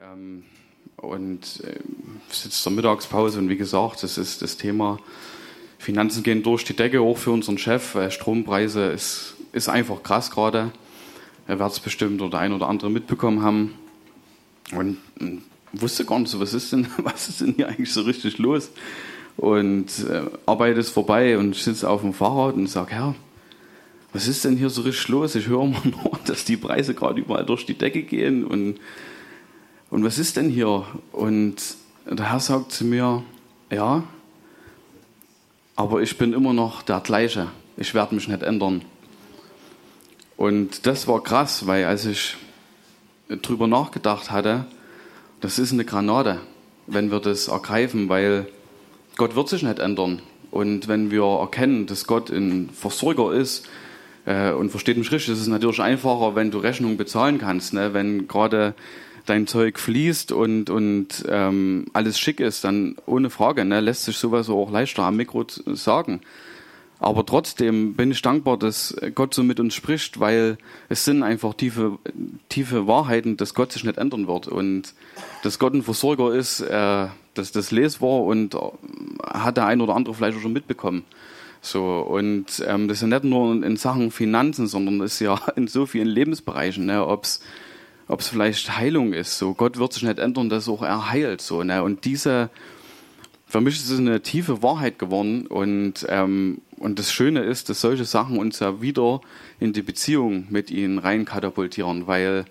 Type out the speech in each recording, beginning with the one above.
Ähm, und äh, sitzt zur Mittagspause und wie gesagt, das ist das Thema Finanzen gehen durch die Decke, auch für unseren Chef. Äh, Strompreise ist, ist einfach krass gerade. Er wird es bestimmt oder der ein oder andere mitbekommen haben. Und äh, wusste gar nicht so, was ist denn, was ist denn hier eigentlich so richtig los? Und äh, Arbeit ist vorbei und ich sitze auf dem Fahrrad und sage, Herr, was ist denn hier so richtig los? Ich höre immer nur, dass die Preise gerade überall durch die Decke gehen und und was ist denn hier? Und der Herr sagt zu mir, ja, aber ich bin immer noch der gleiche. Ich werde mich nicht ändern. Und das war krass, weil als ich drüber nachgedacht hatte, das ist eine Granate, wenn wir das ergreifen, weil Gott wird sich nicht ändern. Und wenn wir erkennen, dass Gott ein Versorger ist, äh, und versteht mich richtig, ist es natürlich einfacher, wenn du Rechnungen bezahlen kannst. Ne? Wenn gerade dein Zeug fließt und, und ähm, alles schick ist, dann ohne Frage, ne, lässt sich sowas auch leichter am Mikro sagen. Aber trotzdem bin ich dankbar, dass Gott so mit uns spricht, weil es sind einfach tiefe, tiefe Wahrheiten, dass Gott sich nicht ändern wird und dass Gott ein Versorger ist, äh, dass das lesbar und äh, hat der ein oder andere vielleicht auch schon mitbekommen. So und ähm, das ist ja nicht nur in Sachen Finanzen, sondern ist ja in so vielen Lebensbereichen, ne, ob's ob es vielleicht Heilung ist. So, Gott wird sich nicht ändern, dass auch er heilt. So, ne? Und diese, für mich ist es eine tiefe Wahrheit geworden. Und, ähm, und das Schöne ist, dass solche Sachen uns ja wieder in die Beziehung mit ihnen rein katapultieren, weil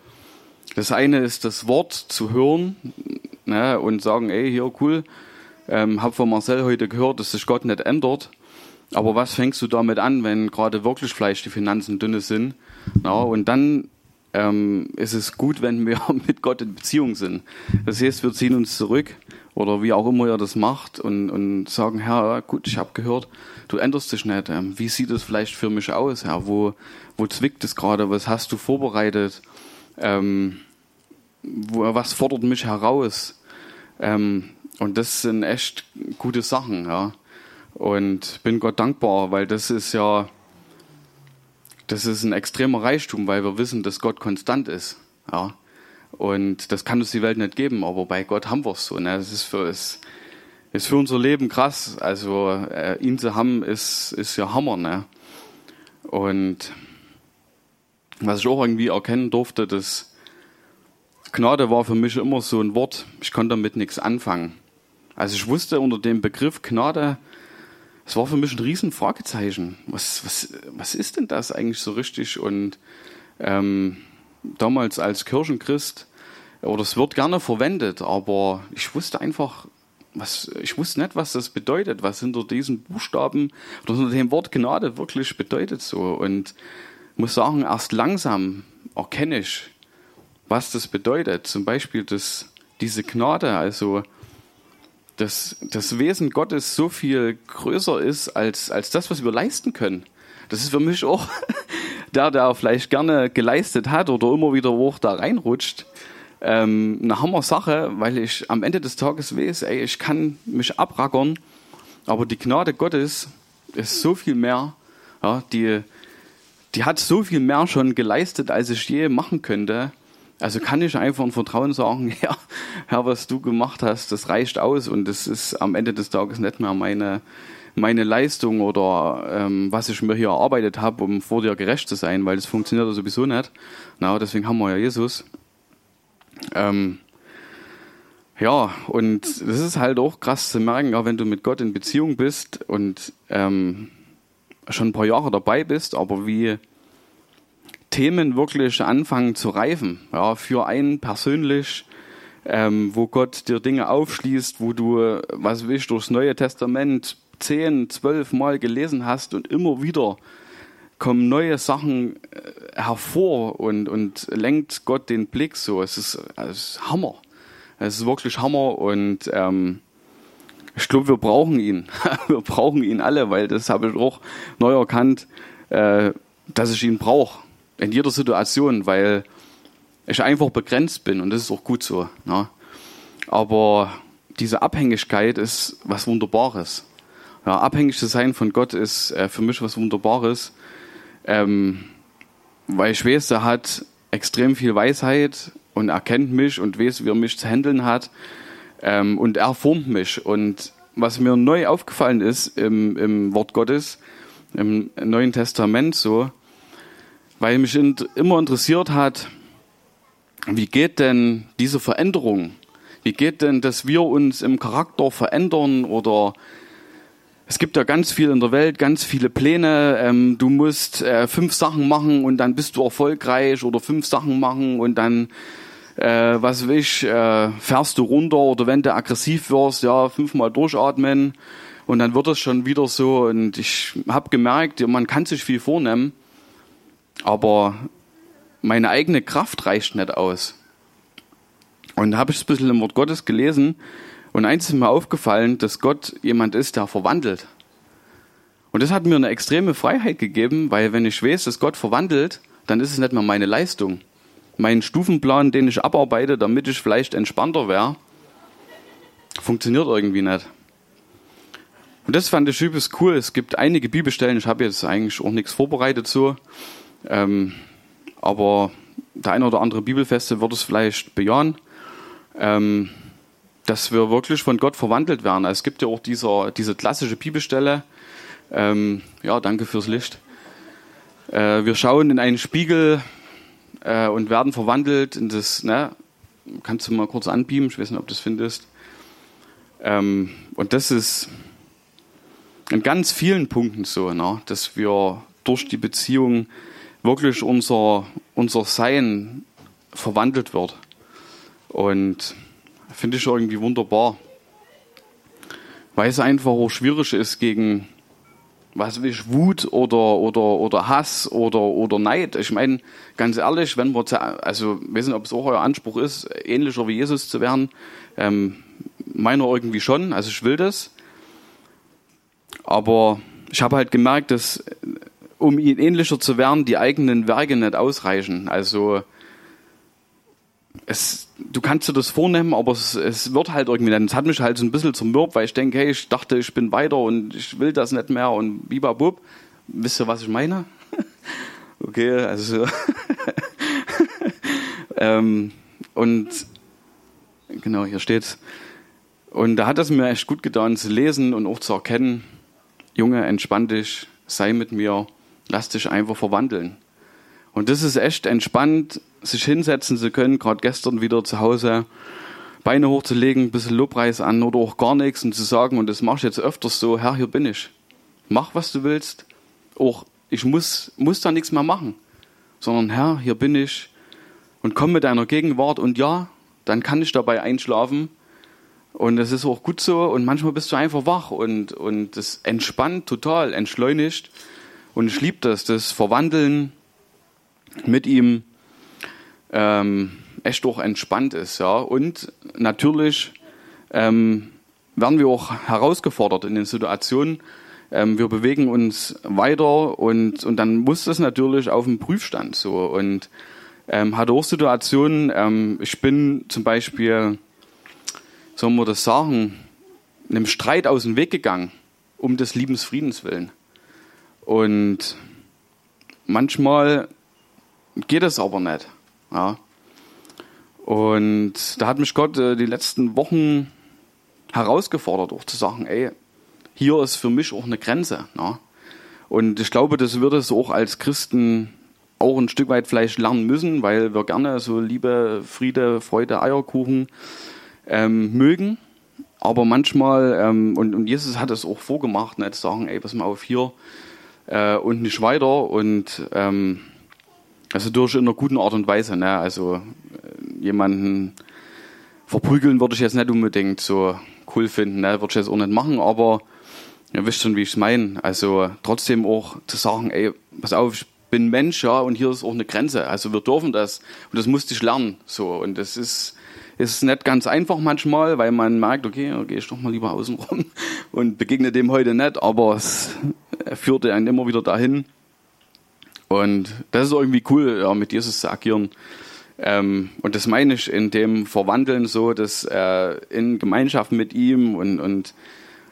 das eine ist, das Wort zu hören ne? und sagen, ey, hier, cool, ähm, hab von Marcel heute gehört, dass sich Gott nicht ändert. Aber was fängst du damit an, wenn gerade wirklich vielleicht die Finanzen dünne sind? Na, und dann ähm, ist es gut, wenn wir mit Gott in Beziehung sind. Das heißt, wir ziehen uns zurück oder wie auch immer ihr das macht und, und sagen, Herr, gut, ich habe gehört, du änderst dich nicht. Ähm, wie sieht es vielleicht für mich aus, Herr? Wo, wo zwickt es gerade? Was hast du vorbereitet? Ähm, wo, was fordert mich heraus? Ähm, und das sind echt gute Sachen, ja. Und bin Gott dankbar, weil das ist ja das ist ein extremer Reichtum, weil wir wissen, dass Gott konstant ist. Ja. Und das kann uns die Welt nicht geben, aber bei Gott haben wir es so. Ne? Das ist für, ist, ist für unser Leben krass. Also äh, ihn zu haben, ist, ist ja Hammer. Ne? Und was ich auch irgendwie erkennen durfte, dass Gnade war für mich immer so ein Wort, ich konnte damit nichts anfangen. Also ich wusste unter dem Begriff Gnade, es war für mich ein riesen Fragezeichen. Was, was, was ist denn das eigentlich so richtig? Und ähm, damals als Kirchenchrist, oder es wird gerne verwendet, aber ich wusste einfach, was, ich wusste nicht, was das bedeutet, was hinter diesen Buchstaben oder hinter dem Wort Gnade wirklich bedeutet so. Und muss sagen, erst langsam erkenne ich, was das bedeutet. Zum Beispiel dass diese Gnade, also dass das Wesen Gottes so viel größer ist als, als das, was wir leisten können. Das ist für mich auch der, der vielleicht gerne geleistet hat oder immer wieder hoch da reinrutscht, ähm, eine Hammer-Sache, weil ich am Ende des Tages weiß, ey, ich kann mich abrackern, aber die Gnade Gottes ist so viel mehr, ja, die, die hat so viel mehr schon geleistet, als ich je machen könnte. Also kann ich einfach im Vertrauen sagen, ja, Herr, was du gemacht hast, das reicht aus und das ist am Ende des Tages nicht mehr meine, meine Leistung oder ähm, was ich mir hier erarbeitet habe, um vor dir gerecht zu sein, weil das funktioniert ja sowieso nicht. Na, deswegen haben wir ja Jesus. Ähm, ja, und das ist halt auch krass zu merken, ja, wenn du mit Gott in Beziehung bist und ähm, schon ein paar Jahre dabei bist, aber wie Themen wirklich anfangen zu reifen, ja, für einen persönlich, ähm, wo Gott dir Dinge aufschließt, wo du, was willst, durchs Neue Testament zehn, zwölf Mal gelesen hast und immer wieder kommen neue Sachen äh, hervor und, und lenkt Gott den Blick so. Es ist, es ist Hammer. Es ist wirklich Hammer und ähm, ich glaube, wir brauchen ihn. wir brauchen ihn alle, weil das habe ich auch neu erkannt, äh, dass ich ihn brauche in jeder Situation, weil ich einfach begrenzt bin und das ist auch gut so. Ne? Aber diese Abhängigkeit ist was Wunderbares. Ja, abhängig zu sein von Gott ist äh, für mich was Wunderbares, ähm, weil ich weiß, er hat extrem viel Weisheit und er kennt mich und weiß, wie er mich zu handeln hat. Ähm, und er formt mich. Und was mir neu aufgefallen ist im, im Wort Gottes, im Neuen Testament so, weil mich immer interessiert hat, wie geht denn diese Veränderung? Wie geht denn, dass wir uns im Charakter verändern oder es gibt ja ganz viel in der Welt, ganz viele Pläne. Ähm, du musst äh, fünf Sachen machen und dann bist du erfolgreich oder fünf Sachen machen und dann, äh, was will ich, äh, fährst du runter oder wenn du aggressiv wirst, ja, fünfmal durchatmen und dann wird es schon wieder so. Und ich habe gemerkt, man kann sich viel vornehmen, aber meine eigene Kraft reicht nicht aus. Und da habe ich ein bisschen im Wort Gottes gelesen und eins ist mir aufgefallen, dass Gott jemand ist, der verwandelt. Und das hat mir eine extreme Freiheit gegeben, weil wenn ich weiß, dass Gott verwandelt, dann ist es nicht mehr meine Leistung. Mein Stufenplan, den ich abarbeite, damit ich vielleicht entspannter wäre, funktioniert irgendwie nicht. Und das fand ich übelst cool. Es gibt einige Bibelstellen, ich habe jetzt eigentlich auch nichts vorbereitet so, ähm, aber der eine oder andere Bibelfeste wird es vielleicht bejahen. Ähm, dass wir wirklich von Gott verwandelt werden. Es gibt ja auch dieser, diese klassische Bibelstelle. Ähm, ja, danke fürs Licht. Äh, wir schauen in einen Spiegel äh, und werden verwandelt in das, ne, kannst du mal kurz anbeamen, ich weiß nicht, ob du das findest. Ähm, und das ist in ganz vielen Punkten so, ne, dass wir durch die Beziehung wirklich unser, unser Sein verwandelt wird. Und Finde ich irgendwie wunderbar. Weil es einfach auch schwierig ist gegen, was will ich, Wut oder, oder, oder Hass oder, oder Neid. Ich meine, ganz ehrlich, wenn wir, also, weiß nicht, ob es auch euer Anspruch ist, ähnlicher wie Jesus zu werden. Ähm, meiner irgendwie schon, also ich will das. Aber ich habe halt gemerkt, dass, um ihn ähnlicher zu werden, die eigenen Werke nicht ausreichen. Also, es, du kannst dir das vornehmen, aber es, es wird halt irgendwie dann. Es hat mich halt so ein bisschen zum Mürb, weil ich denke, hey, ich dachte, ich bin weiter und ich will das nicht mehr und bibabub. Wisst ihr, was ich meine? okay, also. ähm, und genau, hier steht's. Und da hat es mir echt gut getan zu lesen und auch zu erkennen, Junge, entspann dich, sei mit mir, lass dich einfach verwandeln. Und das ist echt entspannt, sich hinsetzen zu können, gerade gestern wieder zu Hause, Beine hochzulegen, ein bisschen Lobpreis an oder auch gar nichts und zu sagen, und das mache ich jetzt öfters so, Herr, hier bin ich. Mach, was du willst. Auch ich muss, muss da nichts mehr machen, sondern Herr, hier bin ich und komm mit deiner Gegenwart und ja, dann kann ich dabei einschlafen und es ist auch gut so und manchmal bist du einfach wach und, und das entspannt total, entschleunigt und ich liebe das, das Verwandeln mit ihm ähm, echt auch entspannt ist. Ja. Und natürlich ähm, werden wir auch herausgefordert in den Situationen. Ähm, wir bewegen uns weiter und, und dann muss das natürlich auf dem Prüfstand so. Und ähm, hatte auch Situationen, ähm, ich bin zum Beispiel, soll man das sagen, einem Streit aus dem Weg gegangen, um des Liebensfriedens willen. Und manchmal geht es aber nicht. Ja. Und da hat mich Gott äh, die letzten Wochen herausgefordert, auch zu sagen, ey, hier ist für mich auch eine Grenze. Ja. Und ich glaube, das wird es auch als Christen auch ein Stück weit vielleicht lernen müssen, weil wir gerne so Liebe, Friede, Freude, Eierkuchen ähm, mögen. Aber manchmal, ähm, und, und Jesus hat es auch vorgemacht, nicht sagen, ey, pass mal auf hier äh, und nicht weiter. Und ähm, also durch in einer guten Art und Weise. Ne? Also äh, jemanden verprügeln würde ich jetzt nicht unbedingt so cool finden, ne? würde ich jetzt auch nicht machen, aber ihr wisst schon, wie ich es meine. Also trotzdem auch zu sagen, ey, pass auf, ich bin Mensch, ja, und hier ist auch eine Grenze. Also wir dürfen das und das musste ich lernen. So und das ist ist nicht ganz einfach manchmal, weil man merkt, okay, gehe ich doch mal lieber außen rum und begegne dem heute nicht, aber es führte einen immer wieder dahin. Und das ist irgendwie cool, ja, mit Jesus zu agieren. Ähm, und das meine ich in dem Verwandeln so, dass äh, in Gemeinschaft mit ihm und, und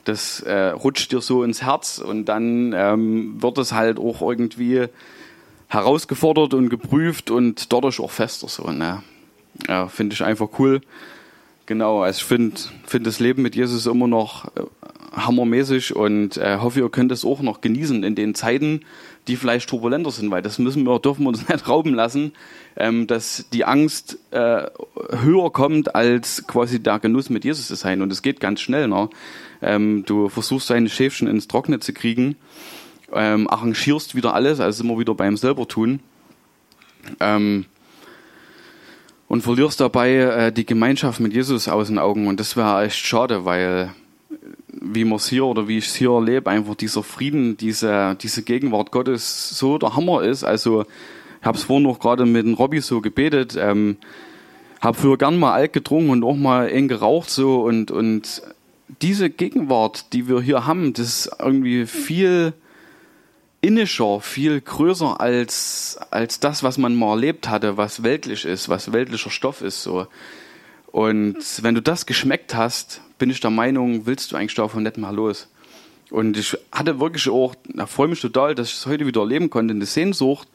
das äh, rutscht dir so ins Herz und dann ähm, wird es halt auch irgendwie herausgefordert und geprüft und dadurch auch fester so. Ne? Ja, finde ich einfach cool. Genau, also ich finde find das Leben mit Jesus immer noch äh, hammermäßig und äh, hoffe, ihr könnt es auch noch genießen in den Zeiten, die vielleicht turbulenter sind, weil das müssen wir, dürfen wir uns nicht rauben lassen, ähm, dass die Angst äh, höher kommt als quasi der Genuss mit Jesus zu sein und es geht ganz schnell. Ne? Ähm, du versuchst deine Schäfchen ins Trockene zu kriegen, ähm, arrangierst wieder alles, also immer wieder beim selber tun. Ähm, und verlierst dabei äh, die Gemeinschaft mit Jesus aus den Augen. Und das wäre echt schade, weil wie man es hier oder wie ich es hier erlebe, einfach dieser Frieden, diese, diese Gegenwart Gottes so der Hammer ist. Also ich habe es vorhin noch gerade mit dem Robby so gebetet, ähm, habe früher gern mal alt getrunken und auch mal eng geraucht so und, und diese Gegenwart, die wir hier haben, das ist irgendwie viel innischer, viel größer als, als das, was man mal erlebt hatte, was weltlich ist, was weltlicher Stoff ist. So. Und wenn du das geschmeckt hast, bin ich der Meinung, willst du eigentlich davon nicht mal los. Und ich hatte wirklich auch, da freue mich total, dass ich es heute wieder erleben konnte, eine Sehnsucht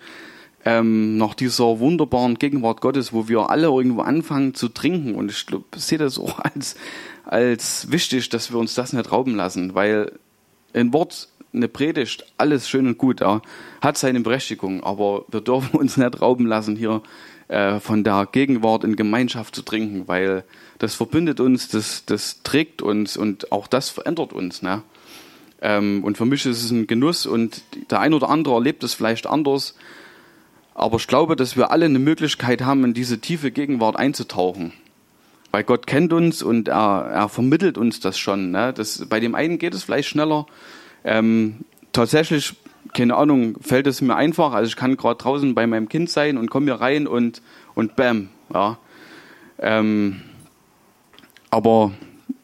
ähm, nach dieser wunderbaren Gegenwart Gottes, wo wir alle irgendwo anfangen zu trinken. Und ich sehe das auch als, als wichtig, dass wir uns das nicht rauben lassen, weil ein Wort eine Predigt, alles schön und gut, ja, hat seine Berechtigung, aber wir dürfen uns nicht rauben lassen, hier äh, von der Gegenwart in Gemeinschaft zu trinken, weil das verbindet uns, das, das trägt uns und auch das verändert uns. Ne? Ähm, und für mich ist es ein Genuss und der ein oder andere erlebt es vielleicht anders, aber ich glaube, dass wir alle eine Möglichkeit haben, in diese tiefe Gegenwart einzutauchen. Weil Gott kennt uns und er, er vermittelt uns das schon. Ne? Das, bei dem einen geht es vielleicht schneller, ähm, tatsächlich, keine Ahnung, fällt es mir einfach. Also ich kann gerade draußen bei meinem Kind sein und komme hier rein und, und bam, ja. Ähm, aber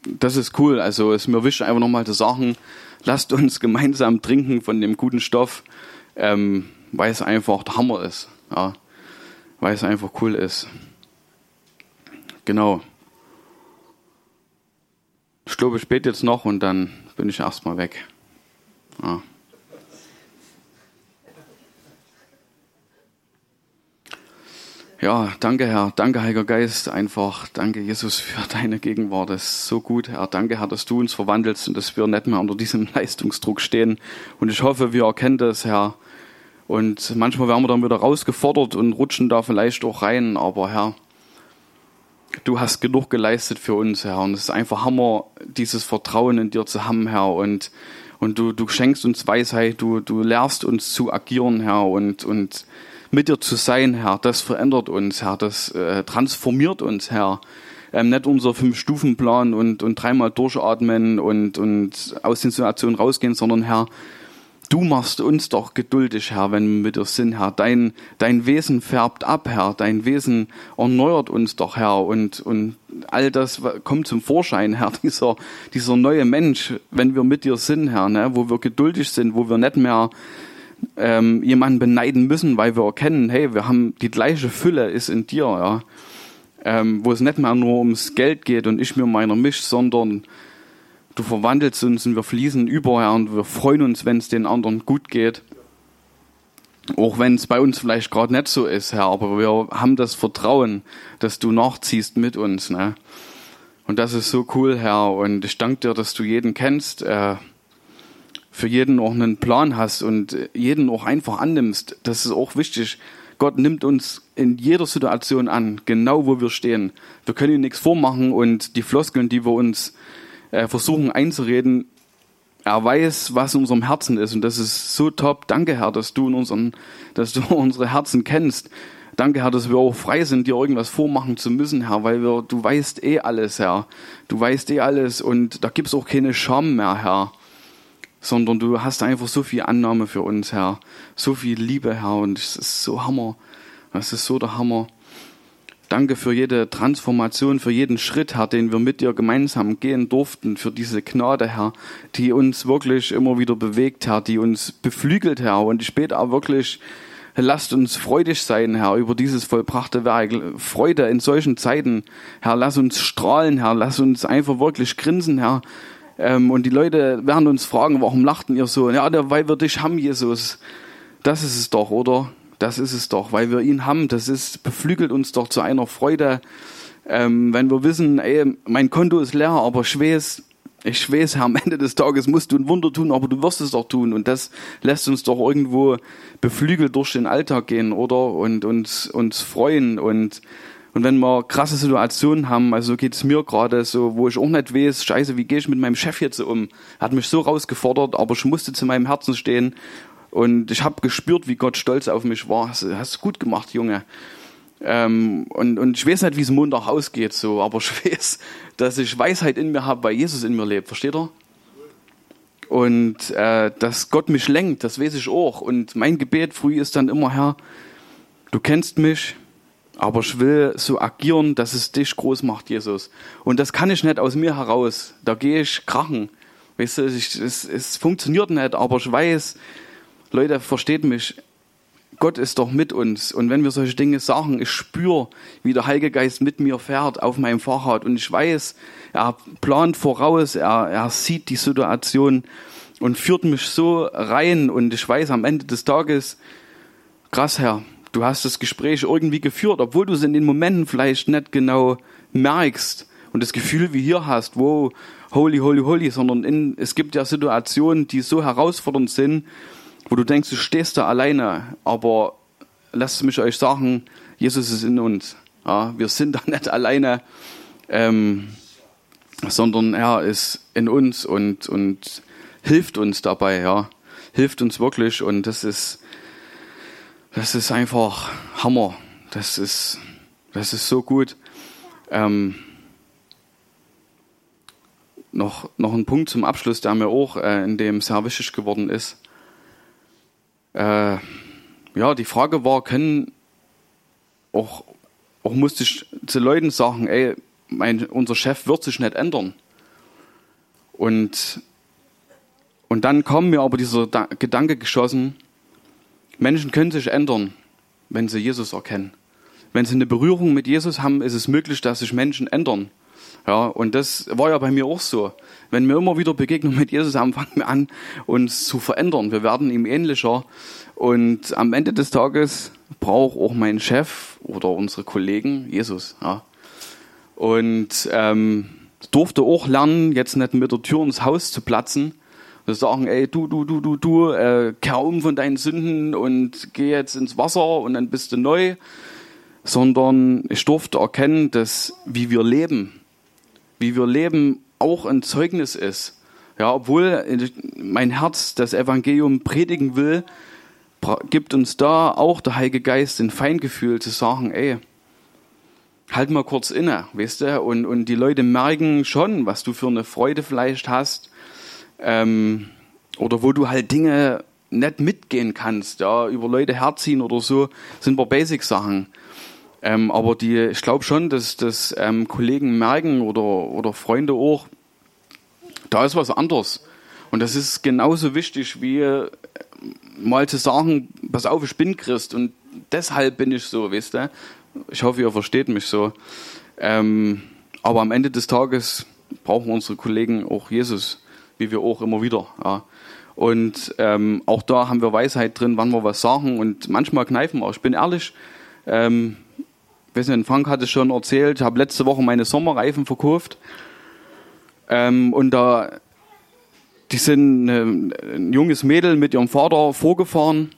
das ist cool. Also es mir wichtig, einfach nochmal zu sagen, lasst uns gemeinsam trinken von dem guten Stoff, ähm, weil es einfach der Hammer ist. Ja. Weil es einfach cool ist. Genau. Ich glaube, ich bete jetzt noch und dann bin ich erstmal weg. Ja. Ja, danke Herr, danke Heiliger Geist, einfach danke Jesus für deine Gegenwart. Das ist so gut, Herr. Danke Herr, dass du uns verwandelst und dass wir nicht mehr unter diesem Leistungsdruck stehen. Und ich hoffe, wir erkennen das, Herr. Und manchmal werden wir dann wieder rausgefordert und rutschen da vielleicht auch rein. Aber Herr, du hast genug geleistet für uns, Herr. Und es ist einfach Hammer, dieses Vertrauen in dir zu haben, Herr. Und und du, du schenkst uns Weisheit, du, du lehrst uns zu agieren, Herr, und, und mit dir zu sein, Herr. Das verändert uns, Herr, das äh, transformiert uns, Herr. Ähm, nicht unser Fünf-Stufen-Plan und, und dreimal durchatmen und, und aus den Situationen rausgehen, sondern Herr, Du machst uns doch geduldig, Herr, wenn wir mit dir sind, Herr. Dein, dein Wesen färbt ab, Herr. Dein Wesen erneuert uns doch, Herr. Und, und all das kommt zum Vorschein, Herr. Dieser, dieser neue Mensch, wenn wir mit dir sind, Herr, ne? wo wir geduldig sind, wo wir nicht mehr ähm, jemanden beneiden müssen, weil wir erkennen, hey, wir haben die gleiche Fülle ist in dir, ja. Ähm, wo es nicht mehr nur ums Geld geht und ich mir meiner misch, sondern du verwandelst uns und wir fließen über, Herr, und wir freuen uns, wenn es den anderen gut geht. Auch wenn es bei uns vielleicht gerade nicht so ist, Herr, aber wir haben das Vertrauen, dass du nachziehst mit uns. Ne? Und das ist so cool, Herr. Und ich danke dir, dass du jeden kennst, äh, für jeden auch einen Plan hast und jeden auch einfach annimmst. Das ist auch wichtig. Gott nimmt uns in jeder Situation an, genau wo wir stehen. Wir können ihm nichts vormachen und die Floskeln, die wir uns äh, versuchen einzureden, er weiß, was in unserem Herzen ist und das ist so top. Danke, Herr, dass du in unseren, dass du unsere Herzen kennst. Danke, Herr, dass wir auch frei sind, dir irgendwas vormachen zu müssen, Herr, weil wir, du weißt eh alles, Herr. Du weißt eh alles und da gibt's auch keine Scham mehr, Herr. Sondern du hast einfach so viel Annahme für uns, Herr. So viel Liebe, Herr, und es ist so Hammer. Das ist so der Hammer. Danke für jede Transformation, für jeden Schritt, Herr, den wir mit dir gemeinsam gehen durften, für diese Gnade, Herr, die uns wirklich immer wieder bewegt, Herr, die uns beflügelt, Herr, und später auch wirklich lasst uns freudig sein, Herr, über dieses vollbrachte Werk. Freude in solchen Zeiten, Herr, lass uns strahlen, Herr, lass uns einfach wirklich grinsen, Herr. Ähm, und die Leute werden uns fragen, warum lachten ihr so? Ja, weil wir dich haben, Jesus. Das ist es doch, oder? Das ist es doch, weil wir ihn haben. Das ist, beflügelt uns doch zu einer Freude, ähm, wenn wir wissen, ey, mein Konto ist leer, aber ich weiß, ich weiß, Herr, am Ende des Tages musst du ein Wunder tun, aber du wirst es doch tun. Und das lässt uns doch irgendwo beflügelt durch den Alltag gehen, oder? Und uns, uns freuen. Und, und wenn wir krasse Situationen haben, also so geht es mir gerade, so, wo ich auch nicht weiß, scheiße, wie gehe ich mit meinem Chef jetzt um? Er hat mich so rausgefordert, aber ich musste zu meinem Herzen stehen. Und ich habe gespürt, wie Gott stolz auf mich war. Hast, hast gut gemacht, Junge. Ähm, und, und ich weiß nicht, wie es Montag ausgeht, so, aber ich weiß, dass ich Weisheit in mir habe, weil Jesus in mir lebt. Versteht ihr? Und äh, dass Gott mich lenkt, das weiß ich auch. Und mein Gebet früh ist dann immer, Herr, du kennst mich, aber ich will so agieren, dass es dich groß macht, Jesus. Und das kann ich nicht aus mir heraus. Da gehe ich krachen. Weißt du, ich, es, es funktioniert nicht, aber ich weiß, Leute, versteht mich, Gott ist doch mit uns. Und wenn wir solche Dinge sagen, ich spüre, wie der Heilige Geist mit mir fährt auf meinem Fahrrad. Und ich weiß, er plant voraus, er, er sieht die Situation und führt mich so rein. Und ich weiß am Ende des Tages, krass Herr, du hast das Gespräch irgendwie geführt, obwohl du es in den Momenten vielleicht nicht genau merkst und das Gefühl wie hier hast, wow, holy, holy, holy, sondern in, es gibt ja Situationen, die so herausfordernd sind, wo du denkst, du stehst da alleine, aber lasst mich euch sagen, Jesus ist in uns. Ja, wir sind da nicht alleine, ähm, sondern er ist in uns und, und hilft uns dabei, ja. Hilft uns wirklich und das ist, das ist einfach Hammer. Das ist, das ist so gut. Ähm, noch, noch ein Punkt zum Abschluss, der mir auch äh, in dem wichtig geworden ist äh, ja, die Frage war, können auch, auch musste ich zu Leuten sagen, ey, mein, unser Chef wird sich nicht ändern. Und, und dann kam mir aber dieser da Gedanke geschossen, Menschen können sich ändern, wenn sie Jesus erkennen. Wenn sie eine Berührung mit Jesus haben, ist es möglich, dass sich Menschen ändern. Ja, und das war ja bei mir auch so. Wenn wir immer wieder Begegnung mit Jesus haben, fangen wir an, uns zu verändern. Wir werden ihm ähnlicher. Und am Ende des Tages braucht auch mein Chef oder unsere Kollegen Jesus. Ja. Und ähm, durfte auch lernen, jetzt nicht mit der Tür ins Haus zu platzen. Wir sagen, ey, du, du, du, du, du, äh, kehr um von deinen Sünden und geh jetzt ins Wasser und dann bist du neu. Sondern ich durfte erkennen, dass wie wir leben, wie wir leben, auch ein Zeugnis ist. Ja, obwohl mein Herz das Evangelium predigen will, gibt uns da auch der Heilige Geist ein Feingefühl zu sagen, ey, halt mal kurz inne, weißt du, und, und die Leute merken schon, was du für eine Freude vielleicht hast, ähm, oder wo du halt Dinge nicht mitgehen kannst, ja, über Leute herziehen oder so, sind wir Basic-Sachen. Ähm, aber die, ich glaube schon, dass, dass ähm, Kollegen merken oder, oder Freunde auch, da ist was anderes. Und das ist genauso wichtig wie äh, mal zu sagen, pass auf, ich bin Christ und deshalb bin ich so, weißt du? Ich hoffe, ihr versteht mich so. Ähm, aber am Ende des Tages brauchen unsere Kollegen auch Jesus, wie wir auch immer wieder. Ja. Und ähm, auch da haben wir Weisheit drin, wann wir was sagen und manchmal kneifen wir. Ich bin ehrlich, ähm, weiß nicht, Frank hat es schon erzählt, ich habe letzte Woche meine Sommerreifen verkauft. Ähm, und da, die sind ein, ein junges Mädel mit ihrem Vater vorgefahren.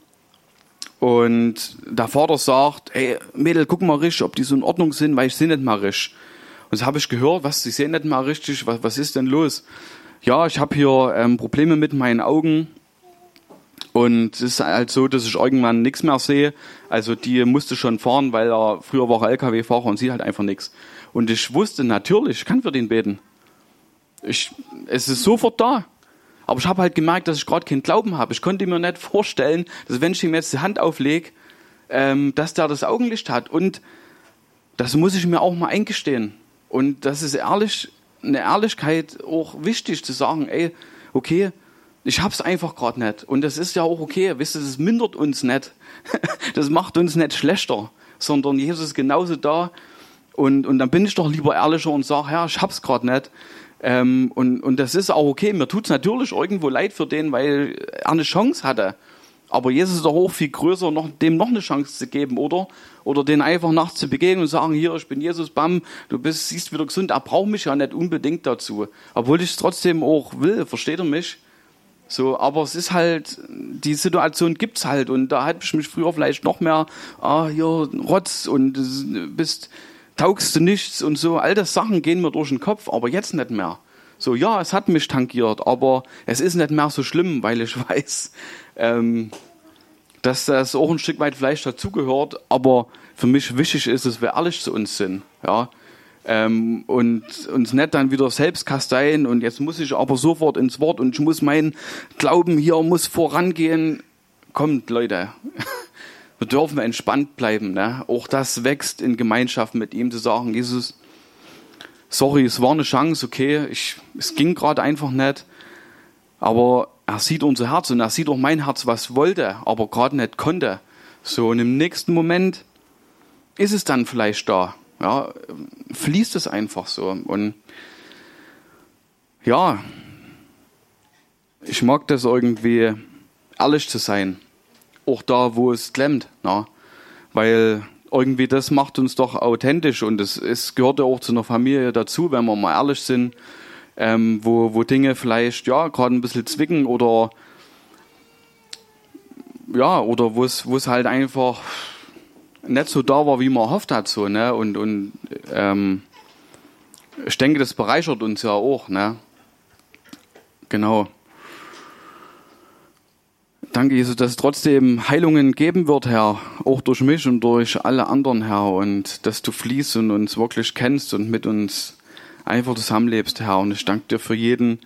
Und der Vater sagt, ey, Mädel, guck mal richtig, ob die so in Ordnung sind, weil ich sehe nicht mal richtig. Und das habe ich gehört, was, sie sehen nicht mal richtig, was, was ist denn los? Ja, ich habe hier ähm, Probleme mit meinen Augen und es ist halt so, dass ich irgendwann nichts mehr sehe. Also die musste schon fahren, weil er früher war er LKW-Fahrer und sieht halt einfach nichts. Und ich wusste natürlich, ich kann für den beten. Ich, es ist sofort da. Aber ich habe halt gemerkt, dass ich gerade keinen Glauben habe. Ich konnte mir nicht vorstellen, dass wenn ich ihm jetzt die Hand auflege, ähm, dass der das Augenlicht hat. Und das muss ich mir auch mal eingestehen. Und das ist ehrlich, eine Ehrlichkeit auch wichtig zu sagen, ey, okay, ich hab's einfach gerade nicht. Und das ist ja auch okay. Wisst ihr, das mindert uns nicht. Das macht uns nicht schlechter, sondern Jesus ist genauso da. Und, und dann bin ich doch lieber ehrlicher und sage, ja, ich hab's gerade nicht. Ähm, und, und das ist auch okay. Mir tut's natürlich irgendwo leid für den, weil er eine Chance hatte. Aber Jesus ist doch auch viel größer, noch, dem noch eine Chance zu geben, oder? Oder den einfach nachts zu begegnen und sagen, hier, ich bin Jesus, bam, du bist, siehst wieder gesund. Er braucht mich ja nicht unbedingt dazu. Obwohl ich es trotzdem auch will, versteht er mich? So, aber es ist halt, die Situation gibt's halt und da hatte ich mich früher vielleicht noch mehr, ah, hier, Rotz und bist, taugst du nichts und so. All das Sachen gehen mir durch den Kopf, aber jetzt nicht mehr. So, ja, es hat mich tangiert, aber es ist nicht mehr so schlimm, weil ich weiß, ähm, dass das auch ein Stück weit vielleicht dazugehört, aber für mich wichtig ist, dass wir ehrlich zu uns sind, ja, ähm, und uns nicht dann wieder selbst kasteien und jetzt muss ich aber sofort ins Wort und ich muss meinen Glauben hier muss vorangehen. Kommt, Leute, wir dürfen entspannt bleiben, ne? Auch das wächst in Gemeinschaft mit ihm zu sagen, Jesus, sorry, es war eine Chance, okay, ich, es ging gerade einfach nicht, aber er sieht unser Herz und er sieht auch mein Herz, was wollte, aber gerade nicht konnte. So, und im nächsten Moment ist es dann vielleicht da. Ja, fließt es einfach so. Und ja, ich mag das irgendwie, ehrlich zu sein. Auch da, wo es klemmt. Na? Weil irgendwie das macht uns doch authentisch und es, es gehört ja auch zu einer Familie dazu, wenn wir mal ehrlich sind ähm, wo, wo Dinge vielleicht ja gerade ein bisschen zwicken oder ja, oder wo es, halt einfach nicht so da war, wie man erhofft hat, so, ne? Und, und ähm, ich denke, das bereichert uns ja auch, ne? Genau. Danke, Jesus, dass es trotzdem Heilungen geben wird, Herr, auch durch mich und durch alle anderen, Herr, und dass du fließt und uns wirklich kennst und mit uns einfach zusammenlebst, Herr. Und ich danke dir für jeden.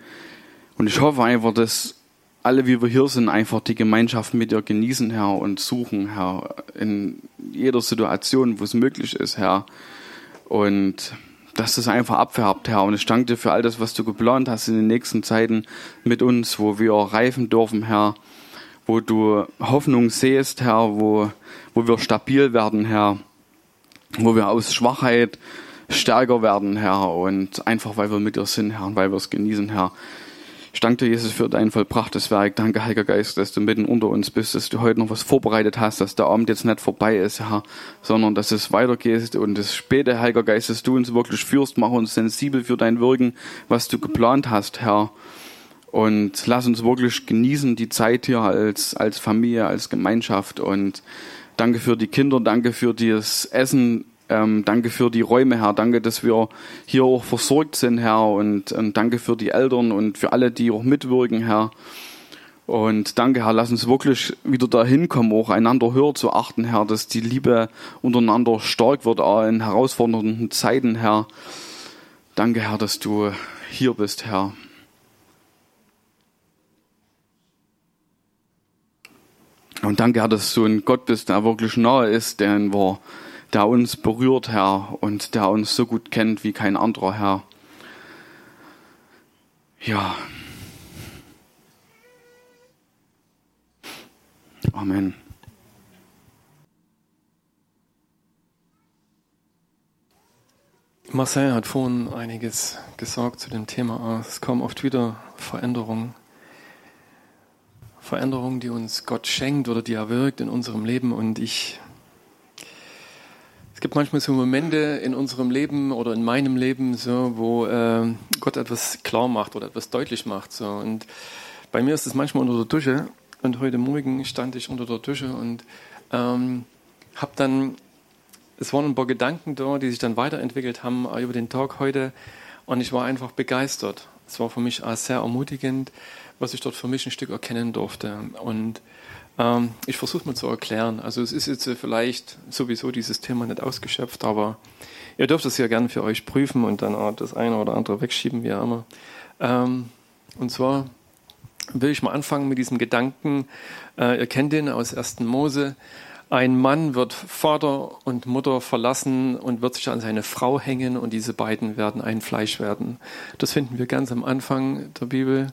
Und ich hoffe einfach, dass alle, wie wir hier sind, einfach die Gemeinschaft mit dir genießen, Herr, und suchen, Herr, in jeder Situation, wo es möglich ist, Herr. Und dass das einfach abfärbt, Herr. Und ich danke dir für all das, was du geplant hast in den nächsten Zeiten mit uns, wo wir reifen dürfen, Herr. Wo du Hoffnung sehst, Herr, wo, wo wir stabil werden, Herr. Wo wir aus Schwachheit stärker werden, Herr, und einfach, weil wir mit dir sind, Herr, und weil wir es genießen, Herr. Ich danke dir, Jesus, für dein vollbrachtes Werk. Danke, Heiliger Geist, dass du mitten unter uns bist, dass du heute noch was vorbereitet hast, dass der Abend jetzt nicht vorbei ist, Herr, sondern dass es weitergeht und das späte, Heiliger Geist, dass du uns wirklich führst, mach uns sensibel für dein Wirken, was du geplant hast, Herr. Und lass uns wirklich genießen die Zeit hier als, als Familie, als Gemeinschaft und danke für die Kinder, danke für das Essen, ähm, danke für die Räume, Herr. Danke, dass wir hier auch versorgt sind, Herr. Und, und danke für die Eltern und für alle, die auch mitwirken, Herr. Und danke, Herr, lass uns wirklich wieder dahin kommen, auch einander höher zu achten, Herr, dass die Liebe untereinander stark wird, auch in herausfordernden Zeiten, Herr. Danke, Herr, dass du hier bist, Herr. Und danke, Herr, dass du ein Gott bist, der wirklich nahe ist, den wir der uns berührt, Herr, und der uns so gut kennt wie kein anderer, Herr. Ja. Amen. Marcel hat vorhin einiges gesagt zu dem Thema. Es kommen oft wieder Veränderungen. Veränderungen, die uns Gott schenkt oder die er wirkt in unserem Leben. Und ich gibt manchmal so Momente in unserem Leben oder in meinem Leben, so, wo äh, Gott etwas klar macht oder etwas deutlich macht. So. Und bei mir ist es manchmal unter der Dusche. Und heute Morgen stand ich unter der Dusche und ähm, habe dann, es waren ein paar Gedanken da, die sich dann weiterentwickelt haben äh, über den Tag heute. Und ich war einfach begeistert. Es war für mich sehr ermutigend, was ich dort für mich ein Stück erkennen durfte. Und ähm, ich versuche mal zu erklären. Also es ist jetzt vielleicht sowieso dieses Thema nicht ausgeschöpft, aber ihr dürft es ja gerne für euch prüfen und dann das eine oder andere wegschieben, wie auch immer. Ähm, und zwar will ich mal anfangen mit diesem Gedanken, äh, ihr kennt den aus 1. Mose, ein Mann wird Vater und Mutter verlassen und wird sich an seine Frau hängen und diese beiden werden ein Fleisch werden. Das finden wir ganz am Anfang der Bibel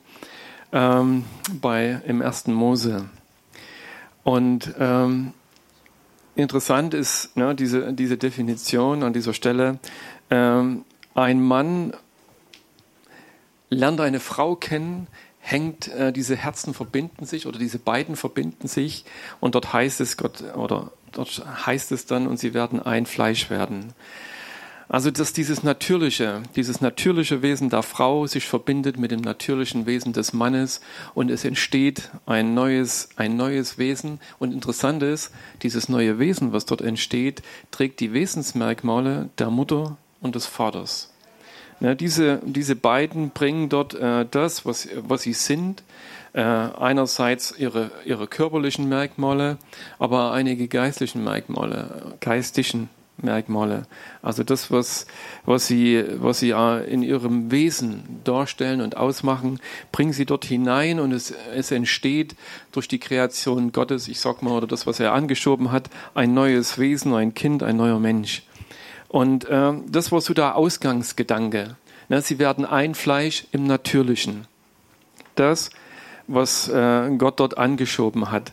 ähm, bei, im 1. Mose. Und ähm, interessant ist ne, diese, diese Definition an dieser Stelle. Ähm, ein Mann lernt eine Frau kennen, hängt, äh, diese Herzen verbinden sich oder diese beiden verbinden sich und dort heißt es Gott oder dort heißt es dann und sie werden ein Fleisch werden. Also, dass dieses natürliche, dieses natürliche Wesen der Frau sich verbindet mit dem natürlichen Wesen des Mannes und es entsteht ein neues, ein neues Wesen. Und interessant ist, dieses neue Wesen, was dort entsteht, trägt die Wesensmerkmale der Mutter und des Vaters. Ja, diese, diese beiden bringen dort äh, das, was, was sie sind, äh, einerseits ihre, ihre körperlichen Merkmale, aber einige geistlichen Merkmale, geistlichen Merkmale. Also das, was, was sie, was sie in ihrem Wesen darstellen und ausmachen, bringen sie dort hinein und es, es entsteht durch die Kreation Gottes, ich sag mal, oder das, was er angeschoben hat, ein neues Wesen, ein Kind, ein neuer Mensch. Und äh, das war so der Ausgangsgedanke. Ne, sie werden ein Fleisch im Natürlichen. Das, was äh, Gott dort angeschoben hat.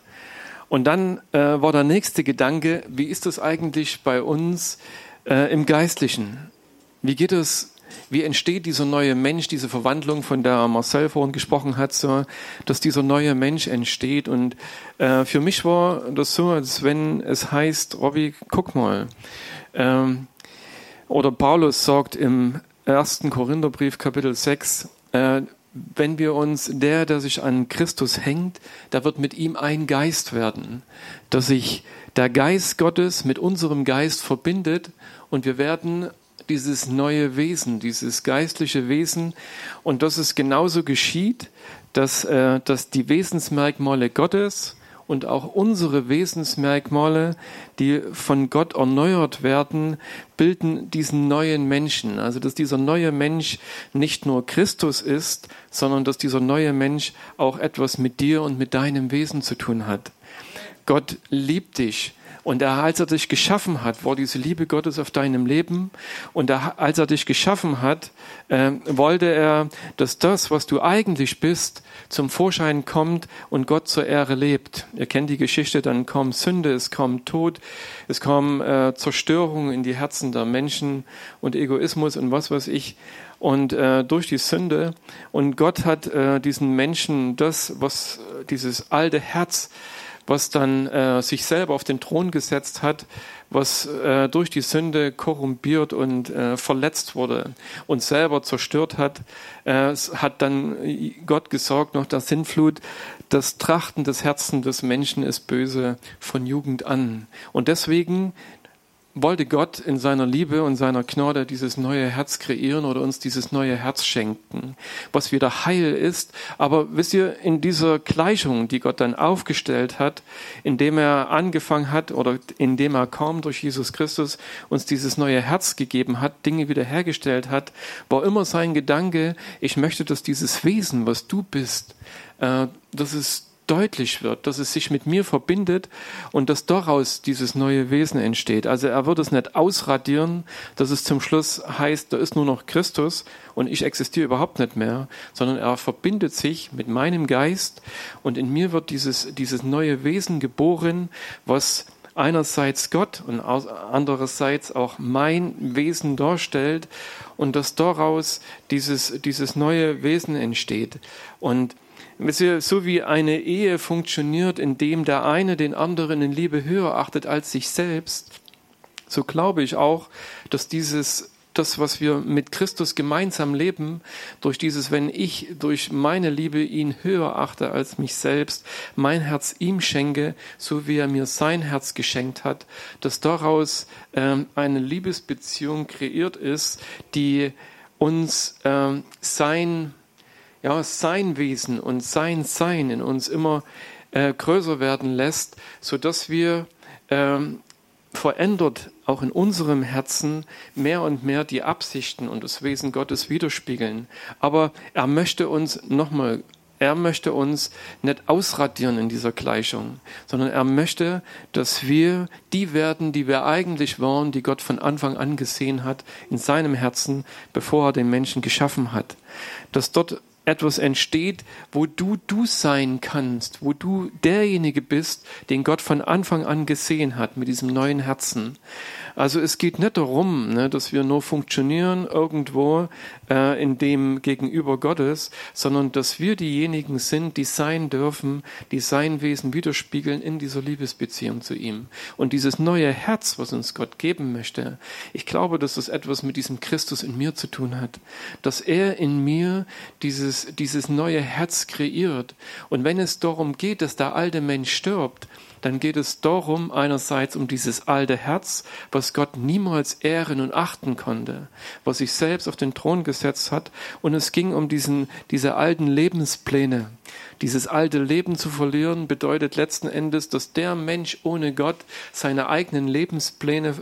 Und dann äh, war der nächste Gedanke, wie ist das eigentlich bei uns äh, im Geistlichen? Wie geht es, wie entsteht dieser neue Mensch, diese Verwandlung, von der Marcel vorhin gesprochen hat, so, dass dieser neue Mensch entsteht? Und äh, für mich war das so, als wenn es heißt, Robby, guck mal, ähm, oder Paulus sagt im ersten Korintherbrief Kapitel 6, äh, wenn wir uns, der, der sich an Christus hängt, da wird mit ihm ein Geist werden, dass sich der Geist Gottes mit unserem Geist verbindet und wir werden dieses neue Wesen, dieses geistliche Wesen. Und dass es genauso geschieht, dass, äh, dass die Wesensmerkmale Gottes und auch unsere Wesensmerkmale, die von Gott erneuert werden, bilden diesen neuen Menschen. Also dass dieser neue Mensch nicht nur Christus ist, sondern dass dieser neue Mensch auch etwas mit dir und mit deinem Wesen zu tun hat. Gott liebt dich und als er dich geschaffen hat, war diese Liebe Gottes auf deinem Leben. Und als er dich geschaffen hat, äh, wollte er, dass das, was du eigentlich bist, zum Vorschein kommt und Gott zur Ehre lebt. Ihr kennt die Geschichte, dann kommt Sünde, es kommt Tod, es kommt äh, Zerstörung in die Herzen der Menschen und Egoismus und was weiß ich und äh, durch die Sünde. Und Gott hat äh, diesen Menschen das, was dieses alte Herz was dann äh, sich selber auf den Thron gesetzt hat, was äh, durch die Sünde korrumpiert und äh, verletzt wurde und selber zerstört hat, äh, hat dann Gott gesorgt nach der Sintflut, das Trachten des Herzens des Menschen ist böse von Jugend an. Und deswegen wollte Gott in seiner Liebe und seiner Gnade dieses neue Herz kreieren oder uns dieses neue Herz schenken, was wieder heil ist. Aber wisst ihr, in dieser Gleichung, die Gott dann aufgestellt hat, indem er angefangen hat oder indem er kaum durch Jesus Christus uns dieses neue Herz gegeben hat, Dinge wiederhergestellt hat, war immer sein Gedanke, ich möchte, dass dieses Wesen, was du bist, äh, dass es deutlich wird, dass es sich mit mir verbindet und dass daraus dieses neue Wesen entsteht. Also er wird es nicht ausradieren, dass es zum Schluss heißt, da ist nur noch Christus und ich existiere überhaupt nicht mehr, sondern er verbindet sich mit meinem Geist und in mir wird dieses, dieses neue Wesen geboren, was einerseits Gott und andererseits auch mein Wesen darstellt und dass daraus dieses, dieses neue Wesen entsteht. Und so wie eine Ehe funktioniert, indem der eine den anderen in Liebe höher achtet als sich selbst, so glaube ich auch, dass dieses das, was wir mit Christus gemeinsam leben, durch dieses, wenn ich durch meine Liebe ihn höher achte als mich selbst, mein Herz ihm schenke, so wie er mir sein Herz geschenkt hat, dass daraus ähm, eine Liebesbeziehung kreiert ist, die uns ähm, sein ja, sein Wesen und sein Sein in uns immer äh, größer werden lässt, so dass wir ähm, verändert auch in unserem Herzen mehr und mehr die Absichten und das Wesen Gottes widerspiegeln. Aber er möchte uns nochmal er möchte uns nicht ausradieren in dieser Gleichung, sondern er möchte, dass wir die werden, die wir eigentlich waren, die Gott von Anfang an gesehen hat in seinem Herzen, bevor er den Menschen geschaffen hat. Dass dort etwas entsteht, wo du du sein kannst, wo du derjenige bist, den Gott von Anfang an gesehen hat mit diesem neuen Herzen. Also es geht nicht darum, ne, dass wir nur funktionieren irgendwo äh, in dem Gegenüber Gottes, sondern dass wir diejenigen sind, die sein dürfen, die sein Wesen widerspiegeln in dieser Liebesbeziehung zu ihm. Und dieses neue Herz, was uns Gott geben möchte, ich glaube, dass das etwas mit diesem Christus in mir zu tun hat, dass er in mir dieses, dieses neue Herz kreiert. Und wenn es darum geht, dass der alte Mensch stirbt, dann geht es darum, einerseits um dieses alte Herz, was Gott niemals ehren und achten konnte, was sich selbst auf den Thron gesetzt hat, und es ging um diesen, diese alten Lebenspläne. Dieses alte Leben zu verlieren bedeutet letzten Endes, dass der Mensch ohne Gott seine eigenen Lebenspläne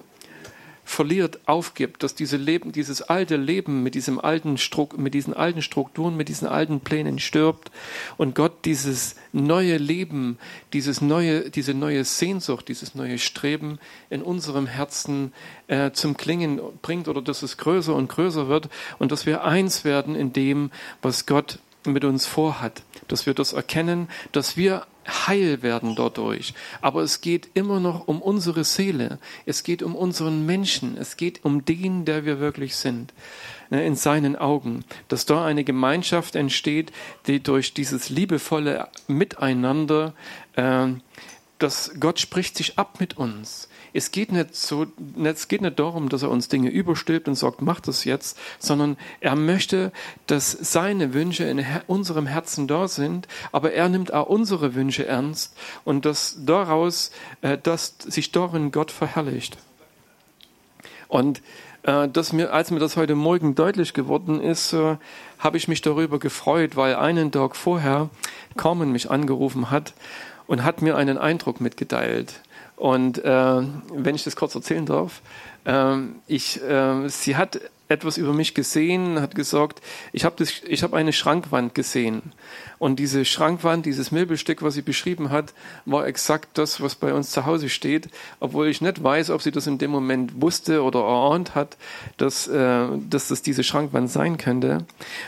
verliert, aufgibt, dass diese Leben, dieses alte Leben mit diesem alten Struck, mit diesen alten Strukturen, mit diesen alten Plänen stirbt und Gott dieses neue Leben, dieses neue, diese neue Sehnsucht, dieses neue Streben in unserem Herzen äh, zum Klingen bringt oder dass es größer und größer wird und dass wir eins werden in dem, was Gott mit uns vorhat, dass wir das erkennen, dass wir heil werden dadurch. Aber es geht immer noch um unsere Seele. Es geht um unseren Menschen. Es geht um den, der wir wirklich sind. Ne, in seinen Augen. Dass da eine Gemeinschaft entsteht, die durch dieses liebevolle Miteinander, äh, dass Gott spricht sich ab mit uns. Es geht nicht so, es geht nicht darum, dass er uns Dinge überstülpt und sagt, mach das jetzt, sondern er möchte, dass seine Wünsche in unserem Herzen da sind, aber er nimmt auch unsere Wünsche ernst und dass daraus, äh, dass sich darin Gott verherrlicht. Und äh, dass mir, als mir das heute Morgen deutlich geworden ist, äh, habe ich mich darüber gefreut, weil einen Tag vorher Carmen mich angerufen hat und hat mir einen Eindruck mitgeteilt. Und äh, wenn ich das kurz erzählen darf, äh, ich, äh, sie hat etwas über mich gesehen, hat gesagt, ich habe hab eine Schrankwand gesehen. Und diese Schrankwand, dieses Möbelstück, was sie beschrieben hat, war exakt das, was bei uns zu Hause steht, obwohl ich nicht weiß, ob sie das in dem Moment wusste oder erahnt hat, dass, äh, dass das diese Schrankwand sein könnte.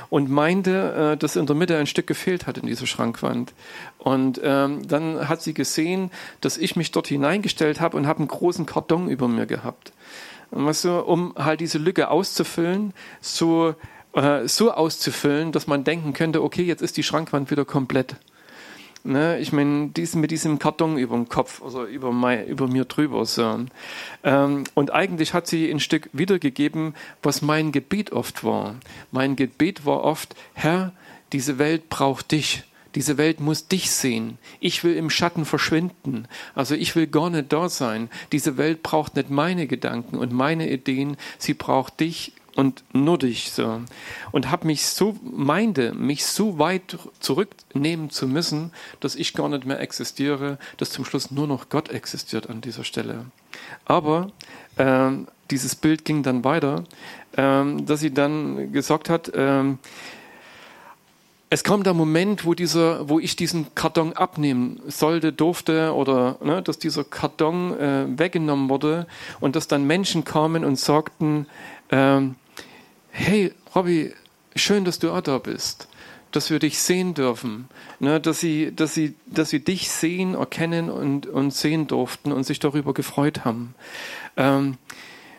Und meinte, äh, dass in der Mitte ein Stück gefehlt hat in dieser Schrankwand. Und ähm, dann hat sie gesehen, dass ich mich dort hineingestellt habe und habe einen großen Karton über mir gehabt weißt du, um halt diese Lücke auszufüllen, so, äh, so auszufüllen, dass man denken könnte, okay, jetzt ist die Schrankwand wieder komplett. Ne, ich meine, diesen, mit diesem Karton über dem Kopf, also über, mein, über mir drüber. So. Ähm, und eigentlich hat sie ein Stück wiedergegeben, was mein Gebet oft war. Mein Gebet war oft, Herr, diese Welt braucht dich. Diese Welt muss dich sehen. Ich will im Schatten verschwinden. Also ich will gar nicht da sein. Diese Welt braucht nicht meine Gedanken und meine Ideen. Sie braucht dich und nur dich so. Und habe mich so, meinte, mich so weit zurücknehmen zu müssen, dass ich gar nicht mehr existiere, dass zum Schluss nur noch Gott existiert an dieser Stelle. Aber äh, dieses Bild ging dann weiter, äh, dass sie dann gesagt hat, äh, es kam der Moment, wo, dieser, wo ich diesen Karton abnehmen sollte, durfte oder ne, dass dieser Karton äh, weggenommen wurde und dass dann Menschen kamen und sagten, ähm, hey Robby, schön, dass du auch da bist, dass wir dich sehen dürfen, ne, dass, sie, dass, sie, dass sie dich sehen, erkennen und, und sehen durften und sich darüber gefreut haben. Ähm,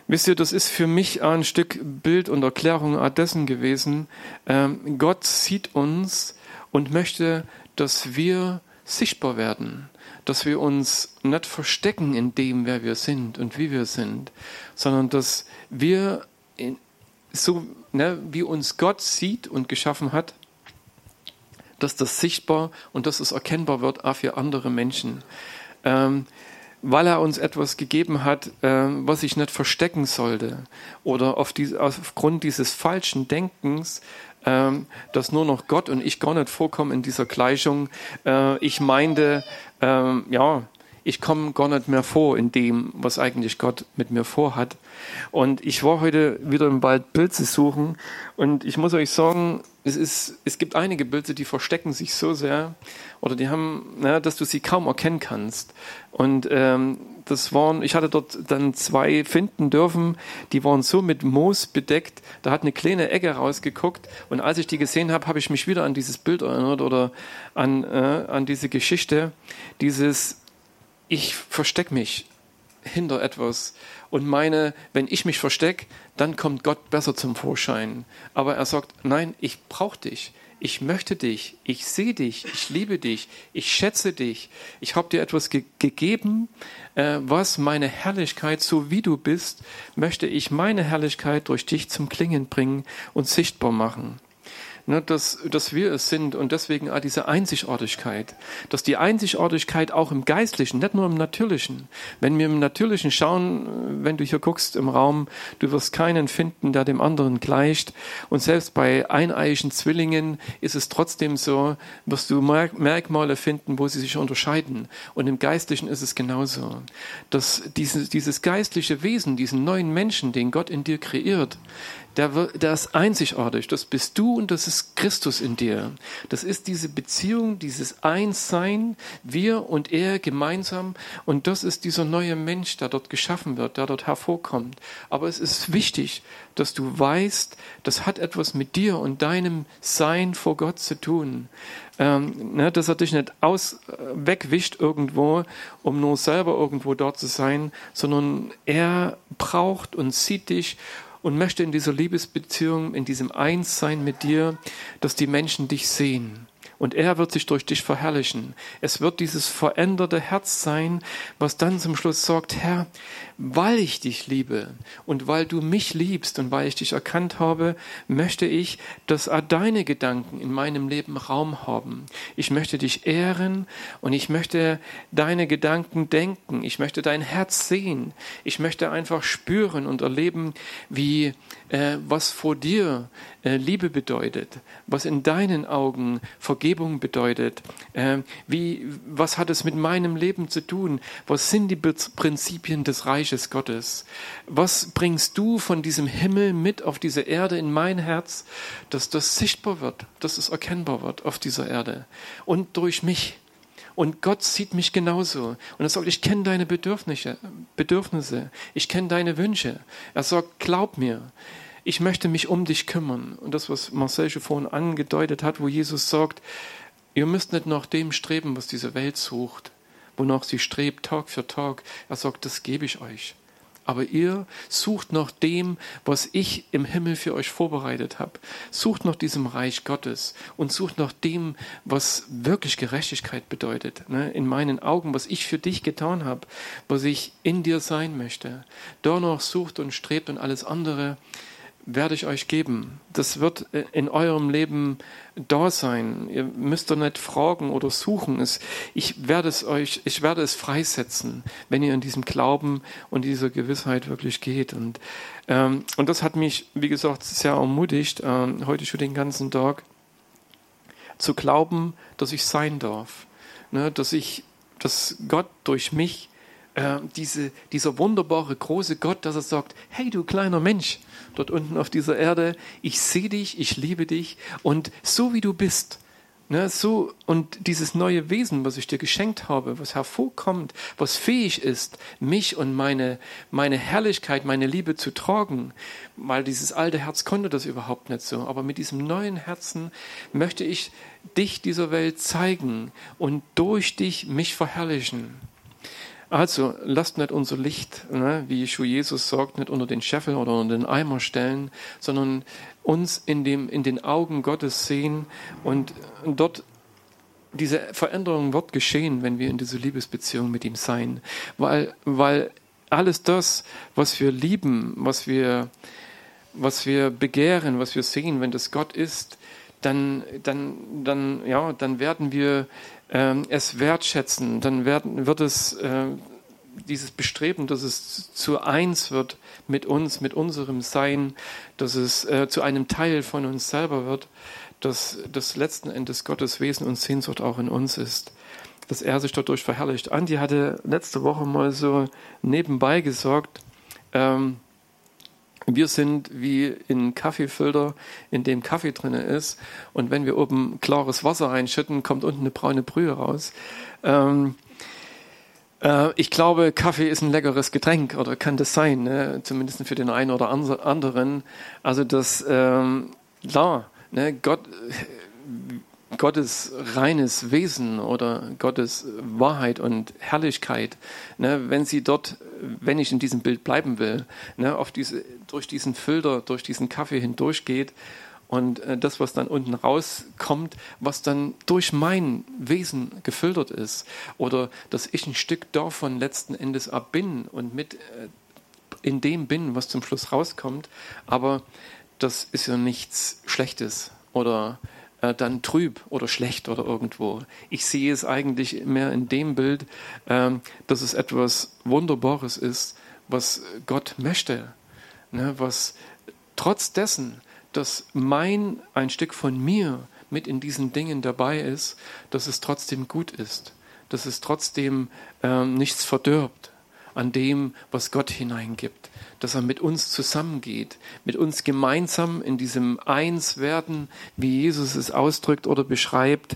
Wisst ihr, das ist für mich ein Stück Bild und Erklärung dessen gewesen. Ähm, Gott sieht uns und möchte, dass wir sichtbar werden, dass wir uns nicht verstecken in dem, wer wir sind und wie wir sind, sondern dass wir in, so, ne, wie uns Gott sieht und geschaffen hat, dass das sichtbar und dass es erkennbar wird auch für andere Menschen. Ähm, weil er uns etwas gegeben hat, äh, was ich nicht verstecken sollte. Oder auf die, aufgrund dieses falschen Denkens, äh, dass nur noch Gott und ich gar nicht vorkommen in dieser Gleichung. Äh, ich meinte, ähm, ja, ich komme gar nicht mehr vor in dem, was eigentlich Gott mit mir vorhat. Und ich war heute wieder im Wald Pilze suchen und ich muss euch sagen, es, ist, es gibt einige Pilze, die verstecken sich so sehr oder die haben, na, dass du sie kaum erkennen kannst. Und ähm, das waren, ich hatte dort dann zwei finden dürfen, die waren so mit Moos bedeckt, da hat eine kleine Ecke rausgeguckt und als ich die gesehen habe, habe ich mich wieder an dieses Bild erinnert oder an, äh, an diese Geschichte, dieses ich verstecke mich hinter etwas und meine, wenn ich mich verstecke, dann kommt Gott besser zum Vorschein. Aber er sagt, nein, ich brauche dich. Ich möchte dich, ich sehe dich, ich liebe dich, ich schätze dich. Ich habe dir etwas ge gegeben, äh, was meine Herrlichkeit, so wie du bist, möchte ich meine Herrlichkeit durch dich zum Klingen bringen und sichtbar machen ne, dass, dass wir es sind und deswegen auch diese Einzigartigkeit, dass die Einzigartigkeit auch im Geistlichen, nicht nur im Natürlichen. Wenn wir im Natürlichen schauen, wenn du hier guckst im Raum, du wirst keinen finden, der dem anderen gleicht und selbst bei eineiigen Zwillingen ist es trotzdem so, wirst du Merkmale finden, wo sie sich unterscheiden und im Geistlichen ist es genauso, dass dieses, dieses geistliche Wesen, diesen neuen Menschen, den Gott in dir kreiert, der, ist einzigartig. Das bist du und das ist Christus in dir. Das ist diese Beziehung, dieses Einssein, wir und er gemeinsam. Und das ist dieser neue Mensch, der dort geschaffen wird, der dort hervorkommt. Aber es ist wichtig, dass du weißt, das hat etwas mit dir und deinem Sein vor Gott zu tun. Ähm, ne, dass er dich nicht aus, äh, wegwischt irgendwo, um nur selber irgendwo dort zu sein, sondern er braucht und sieht dich und möchte in dieser Liebesbeziehung, in diesem Einssein mit dir, dass die Menschen dich sehen und er wird sich durch dich verherrlichen. Es wird dieses veränderte Herz sein, was dann zum Schluss sagt, Herr, weil ich dich liebe und weil du mich liebst und weil ich dich erkannt habe, möchte ich, dass deine Gedanken in meinem Leben Raum haben. Ich möchte dich ehren und ich möchte deine Gedanken denken. Ich möchte dein Herz sehen. Ich möchte einfach spüren und erleben, wie äh, was vor dir äh, Liebe bedeutet, was in deinen Augen Vergebung bedeutet, äh, wie, was hat es mit meinem Leben zu tun, was sind die Prinzipien des Reiches Gottes, was bringst du von diesem Himmel mit auf diese Erde in mein Herz, dass das sichtbar wird, dass es erkennbar wird auf dieser Erde und durch mich. Und Gott sieht mich genauso. Und er sagt, ich kenne deine Bedürfnisse, Bedürfnisse. Ich kenne deine Wünsche. Er sagt, glaub mir ich möchte mich um dich kümmern. Und das, was Marcel schon vorhin angedeutet hat, wo Jesus sagt, ihr müsst nicht nach dem streben, was diese Welt sucht, wonach sie strebt, Tag für Tag. Er sagt, das gebe ich euch. Aber ihr sucht nach dem, was ich im Himmel für euch vorbereitet habe. Sucht nach diesem Reich Gottes und sucht nach dem, was wirklich Gerechtigkeit bedeutet. Ne? In meinen Augen, was ich für dich getan habe, was ich in dir sein möchte. Danach sucht und strebt und alles andere werde ich euch geben. Das wird in eurem Leben da sein. Ihr müsst doch nicht fragen oder suchen. ich werde es euch, ich werde es freisetzen, wenn ihr in diesem Glauben und dieser Gewissheit wirklich geht. Und, ähm, und das hat mich, wie gesagt, sehr ermutigt, ähm, heute schon den ganzen Tag, zu glauben, dass ich sein darf. Ne, dass ich, dass Gott durch mich äh, diese, dieser wunderbare große Gott, dass er sagt, hey du kleiner Mensch, dort unten auf dieser Erde, ich sehe dich, ich liebe dich und so wie du bist, Ne, so, und dieses neue Wesen, was ich dir geschenkt habe, was hervorkommt, was fähig ist, mich und meine, meine Herrlichkeit, meine Liebe zu tragen, weil dieses alte Herz konnte das überhaupt nicht so. Aber mit diesem neuen Herzen möchte ich dich dieser Welt zeigen und durch dich mich verherrlichen. Also lasst nicht unser Licht, ne, wie Schuh Jesus sagt, nicht unter den Scheffel oder unter den Eimer stellen, sondern uns in, dem, in den Augen Gottes sehen und dort diese Veränderung wird geschehen, wenn wir in dieser Liebesbeziehung mit ihm sein. Weil, weil alles das, was wir lieben, was wir, was wir begehren, was wir sehen, wenn das Gott ist, dann, dann, dann, ja, dann werden wir ähm, es wertschätzen, dann werden, wird es äh, dieses Bestreben, dass es zu eins wird mit uns, mit unserem Sein, dass es äh, zu einem Teil von uns selber wird, dass das letzten Endes Gottes Wesen und Sehnsucht auch in uns ist, dass er sich dadurch verherrlicht. Andi hatte letzte Woche mal so nebenbei gesagt, ähm, wir sind wie ein Kaffeefilter, in dem Kaffee drin ist. Und wenn wir oben klares Wasser reinschütten, kommt unten eine braune Brühe raus. Ähm, äh, ich glaube, Kaffee ist ein leckeres Getränk oder kann das sein, ne? zumindest für den einen oder anderen. Also das, ähm, klar, ne? Gott, Gottes reines Wesen oder Gottes Wahrheit und Herrlichkeit, ne, wenn sie dort, wenn ich in diesem Bild bleiben will, ne, auf diese, durch diesen Filter, durch diesen Kaffee hindurchgeht und äh, das, was dann unten rauskommt, was dann durch mein Wesen gefiltert ist oder dass ich ein Stück davon letzten Endes ab bin und mit äh, in dem bin, was zum Schluss rauskommt, aber das ist ja nichts Schlechtes oder äh, dann trüb oder schlecht oder irgendwo. Ich sehe es eigentlich mehr in dem Bild, äh, dass es etwas Wunderbares ist, was Gott möchte, ne, was trotz dessen, dass mein ein Stück von mir mit in diesen Dingen dabei ist, dass es trotzdem gut ist, dass es trotzdem äh, nichts verdirbt an dem, was Gott hineingibt dass er mit uns zusammengeht, mit uns gemeinsam in diesem Einswerden, wie Jesus es ausdrückt oder beschreibt,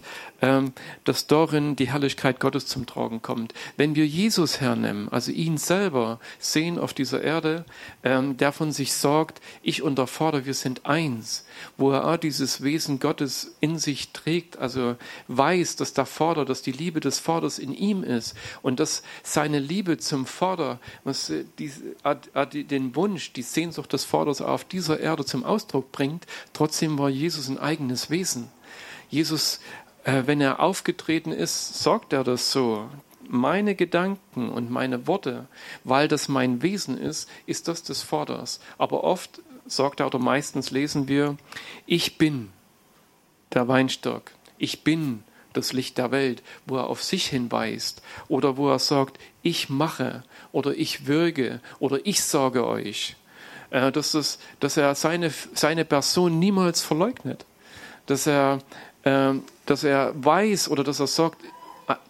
dass darin die Herrlichkeit Gottes zum Tragen kommt. Wenn wir Jesus hernehmen, also ihn selber sehen auf dieser Erde, ähm, der von sich sorgt, ich und der Vater, wir sind eins, wo er auch dieses Wesen Gottes in sich trägt, also weiß, dass der Vater, dass die Liebe des Vaters in ihm ist und dass seine Liebe zum Vater, äh, den Wunsch, die Sehnsucht des Vaters auf dieser Erde zum Ausdruck bringt, trotzdem war Jesus ein eigenes Wesen. Jesus, äh, wenn er aufgetreten ist, sagt er das so. Meine Gedanken und meine Worte, weil das mein Wesen ist, ist das des Vaters. Aber oft sagt er oder meistens lesen wir, ich bin der Weinstock, ich bin das Licht der Welt, wo er auf sich hinweist oder wo er sagt, ich mache oder ich wirke oder ich sage euch. Äh, dass, es, dass er seine, seine Person niemals verleugnet. Dass er, äh, dass er weiß oder dass er sagt,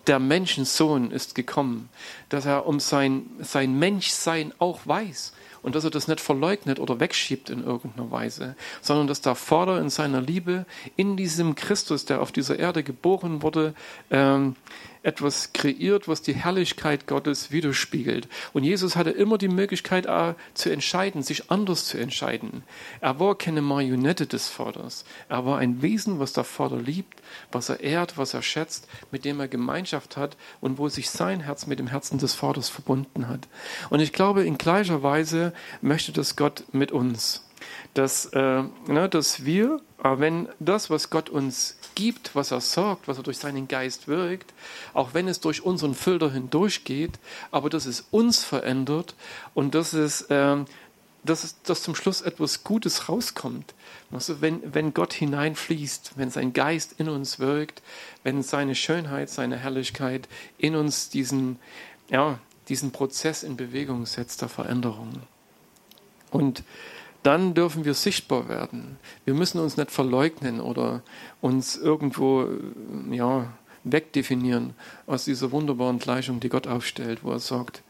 der Menschensohn ist gekommen. Dass er um sein, sein Menschsein auch weiß und dass er das nicht verleugnet oder wegschiebt in irgendeiner Weise, sondern dass der Vater in seiner Liebe in diesem Christus, der auf dieser Erde geboren wurde, ähm, etwas kreiert, was die Herrlichkeit Gottes widerspiegelt. Und Jesus hatte immer die Möglichkeit äh, zu entscheiden, sich anders zu entscheiden. Er war keine Marionette des Vaters. Er war ein Wesen, was der Vater liebt, was er ehrt, was er schätzt, mit dem er Gemeinschaft hat und wo sich sein Herz mit dem Herzen des Vaters verbunden hat. Und ich glaube, in gleicher Weise möchte das Gott mit uns dass, äh, ne, dass wir, äh, wenn das, was Gott uns gibt, was er sorgt, was er durch seinen Geist wirkt, auch wenn es durch unseren Filter hindurchgeht, aber dass es uns verändert und dass es, äh, dass, es, dass zum Schluss etwas Gutes rauskommt. Also wenn, wenn Gott hineinfließt, wenn sein Geist in uns wirkt, wenn seine Schönheit, seine Herrlichkeit in uns diesen, ja, diesen Prozess in Bewegung setzt der Veränderung. Und dann dürfen wir sichtbar werden. Wir müssen uns nicht verleugnen oder uns irgendwo ja, wegdefinieren aus dieser wunderbaren Gleichung, die Gott aufstellt, wo er sagt,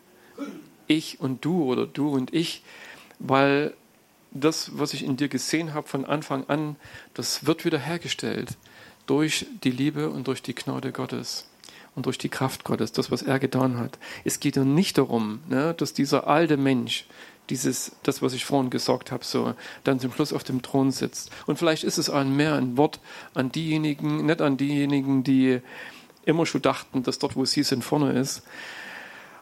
ich und du oder du und ich, weil das, was ich in dir gesehen habe von Anfang an, das wird wiederhergestellt durch die Liebe und durch die Gnade Gottes und durch die Kraft Gottes, das, was er getan hat. Es geht ja nicht darum, ne, dass dieser alte Mensch, dieses, das, was ich vorhin gesagt habe, so dann zum Schluss auf dem Thron sitzt. Und vielleicht ist es ein mehr ein Wort an diejenigen, nicht an diejenigen, die immer schon dachten, dass dort, wo sie sind, vorne ist.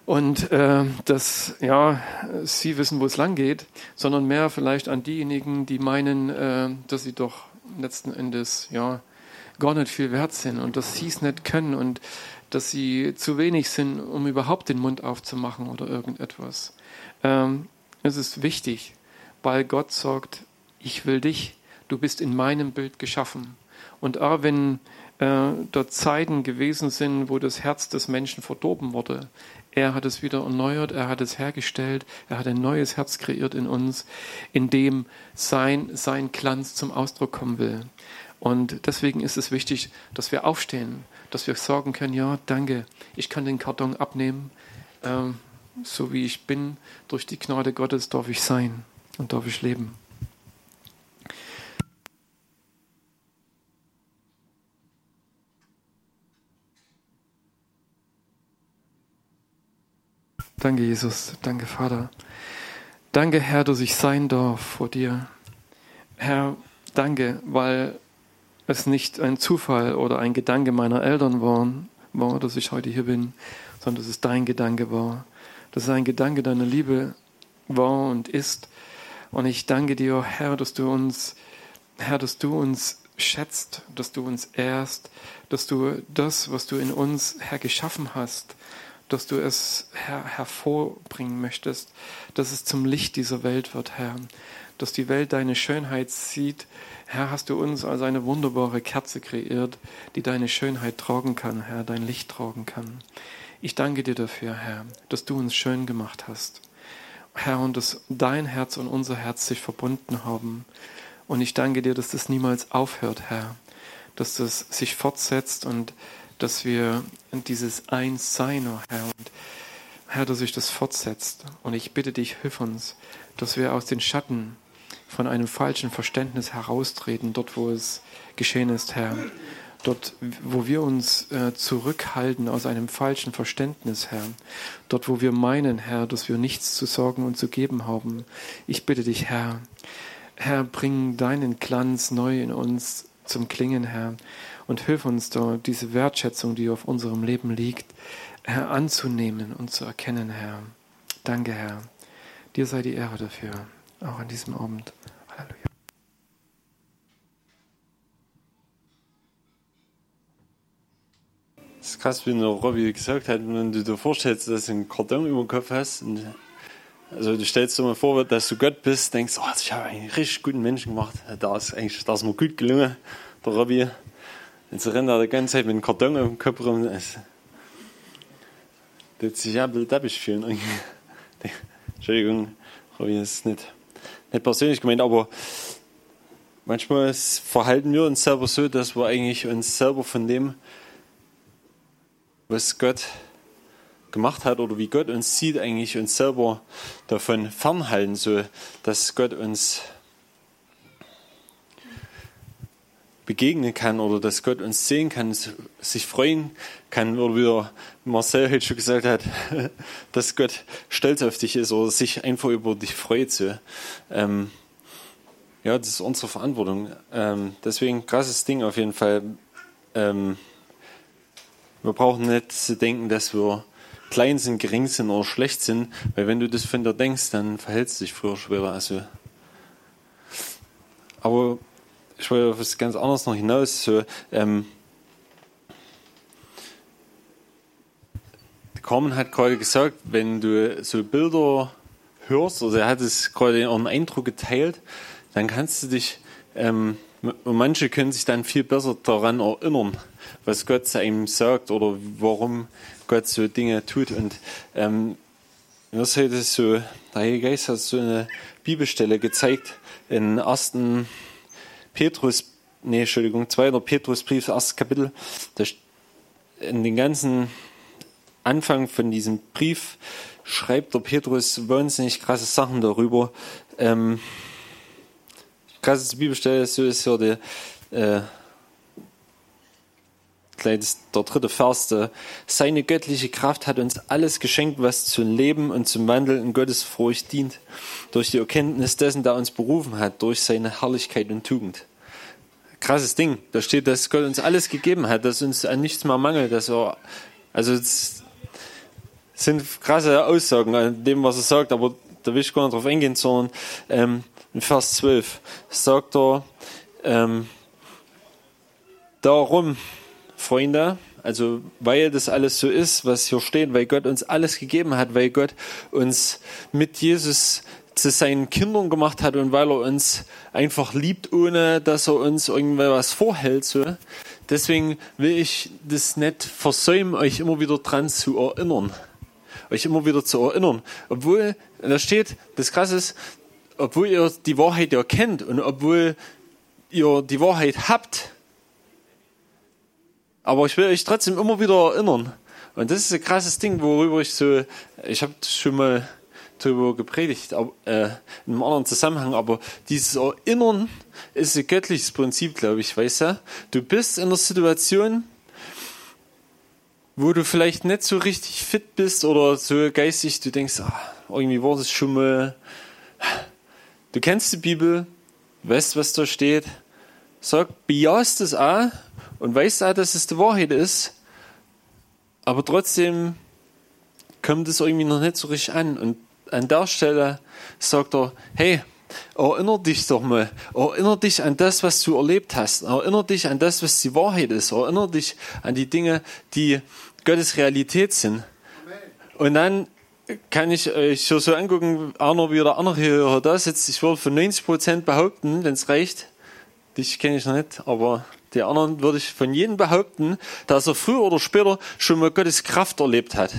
Und äh, dass ja, sie wissen, wo es lang geht, sondern mehr vielleicht an diejenigen, die meinen, äh, dass sie doch letzten Endes ja gar nicht viel wert sind und dass sie es nicht können und dass sie zu wenig sind, um überhaupt den Mund aufzumachen oder irgendetwas. Ähm, es ist wichtig, weil Gott sagt, ich will dich, du bist in meinem Bild geschaffen. Und auch wenn äh, dort Zeiten gewesen sind, wo das Herz des Menschen verdorben wurde, er hat es wieder erneuert, er hat es hergestellt, er hat ein neues Herz kreiert in uns, in dem sein, sein Glanz zum Ausdruck kommen will. Und deswegen ist es wichtig, dass wir aufstehen, dass wir sagen können, ja, danke, ich kann den Karton abnehmen. Ähm, so wie ich bin, durch die Gnade Gottes darf ich sein und darf ich leben. Danke, Jesus. Danke, Vater. Danke, Herr, dass ich sein darf vor dir. Herr, danke, weil es nicht ein Zufall oder ein Gedanke meiner Eltern war, war, dass ich heute hier bin, sondern dass es dein Gedanke war. Dass es ein Gedanke deiner Liebe war und ist. Und ich danke dir, Herr, dass du uns, Herr, dass du uns schätzt, dass du uns ehrst, dass du das, was du in uns, Herr, geschaffen hast, dass du es, Herr, hervorbringen möchtest, dass es zum Licht dieser Welt wird, Herr, dass die Welt deine Schönheit sieht. Herr, hast du uns als eine wunderbare Kerze kreiert, die deine Schönheit tragen kann, Herr, dein Licht tragen kann. Ich danke dir dafür, Herr, dass du uns schön gemacht hast. Herr, und dass dein Herz und unser Herz sich verbunden haben. Und ich danke dir, dass das niemals aufhört, Herr, dass das sich fortsetzt und dass wir dieses Eins sein, oh Herr, und Herr, dass sich das fortsetzt. Und ich bitte dich, hilf uns, dass wir aus den Schatten von einem falschen Verständnis heraustreten, dort wo es geschehen ist, Herr. Dort, wo wir uns äh, zurückhalten aus einem falschen Verständnis, Herr. Dort, wo wir meinen, Herr, dass wir nichts zu sorgen und zu geben haben. Ich bitte dich, Herr. Herr, bring deinen Glanz neu in uns zum Klingen, Herr. Und hilf uns da, diese Wertschätzung, die auf unserem Leben liegt, Herr, anzunehmen und zu erkennen, Herr. Danke, Herr. Dir sei die Ehre dafür, auch an diesem Abend. Ist krass, wie der Robby gesagt hat, wenn du dir vorstellst, dass du einen Karton über dem Kopf hast. Und, also du stellst dir mal vor, dass du Gott bist, denkst, oh, ich habe einen richtig guten Menschen gemacht. Da ist eigentlich, da ist mir gut gelungen, der Robby. Jetzt rennt er die ganze Zeit mit einem Karton auf dem Kopf rum. Das wird sich ja deppig fühlen. Entschuldigung, Robby, das ist nicht, nicht persönlich gemeint, aber manchmal verhalten wir uns selber so, dass wir eigentlich uns selber von dem was Gott gemacht hat oder wie Gott uns sieht, eigentlich uns selber davon fernhalten, so dass Gott uns begegnen kann oder dass Gott uns sehen kann, sich freuen kann, oder wie Marcel heute schon gesagt hat, dass Gott stolz auf dich ist oder sich einfach über dich freut. So. Ähm, ja, das ist unsere Verantwortung. Ähm, deswegen krasses Ding auf jeden Fall. Ähm, wir brauchen nicht zu denken, dass wir klein sind, gering sind oder schlecht sind, weil wenn du das von dir denkst, dann verhältst du dich früher schwerer. Also, aber ich wollte auf was ganz anderes noch hinaus. So, ähm, Carmen hat gerade gesagt, wenn du so Bilder hörst, oder er hat es gerade einen Eindruck geteilt, dann kannst du dich, ähm, und manche können sich dann viel besser daran erinnern was Gott zu einem sagt oder warum Gott so Dinge tut. Und ähm, ist heute so, der Heilige Geist hat so eine Bibelstelle gezeigt in 1. Petrus, nee, Entschuldigung, 2. Petrusbrief, 1. Kapitel. In den ganzen Anfang von diesem Brief schreibt der Petrus wahnsinnig krasse Sachen darüber. Ähm, krasseste Bibelstelle so ist ja die, äh, der dritte Vers. Seine göttliche Kraft hat uns alles geschenkt, was zum Leben und zum Wandel in Gottes Furcht dient, durch die Erkenntnis dessen, der uns berufen hat, durch seine Herrlichkeit und Tugend. Krasses Ding. Da steht, dass Gott uns alles gegeben hat, dass uns an nichts mehr mangelt. Dass er, also es sind krasse Aussagen an dem, was er sagt, aber da will ich gar nicht drauf eingehen, sondern ähm, in Vers 12 sagt er, ähm, darum Freunde, also weil das alles so ist, was hier steht, weil Gott uns alles gegeben hat, weil Gott uns mit Jesus zu seinen Kindern gemacht hat und weil er uns einfach liebt, ohne dass er uns irgendwas vorhält. So. Deswegen will ich das nicht versäumen, euch immer wieder dran zu erinnern. Euch immer wieder zu erinnern. Obwohl, da steht, das Krasse ist, obwohl ihr die Wahrheit ja kennt und obwohl ihr die Wahrheit habt, aber ich will euch trotzdem immer wieder erinnern. Und das ist ein krasses Ding, worüber ich so, ich habe schon mal darüber gepredigt, aber, äh, in einem anderen Zusammenhang, aber dieses Erinnern ist ein göttliches Prinzip, glaube ich, weißt du? Du bist in einer Situation, wo du vielleicht nicht so richtig fit bist oder so geistig, du denkst, ah, irgendwie war das schon mal. Du kennst die Bibel, weißt, was da steht, sagt, bejahst es auch und weißt auch, dass es die Wahrheit ist, aber trotzdem kommt es irgendwie noch nicht so richtig an. Und an der Stelle sagt er, hey, erinnere dich doch mal, erinnere dich an das, was du erlebt hast, erinnere dich an das, was die Wahrheit ist, erinnere dich an die Dinge, die Gottes Realität sind. Und dann kann ich euch so, so angucken, Arno wie der andere hier da sitzt. Ich würde von 90 Prozent behaupten, wenn es reicht. Dich kenne ich noch nicht, aber die anderen würde ich von jedem behaupten, dass er früher oder später schon mal Gottes Kraft erlebt hat.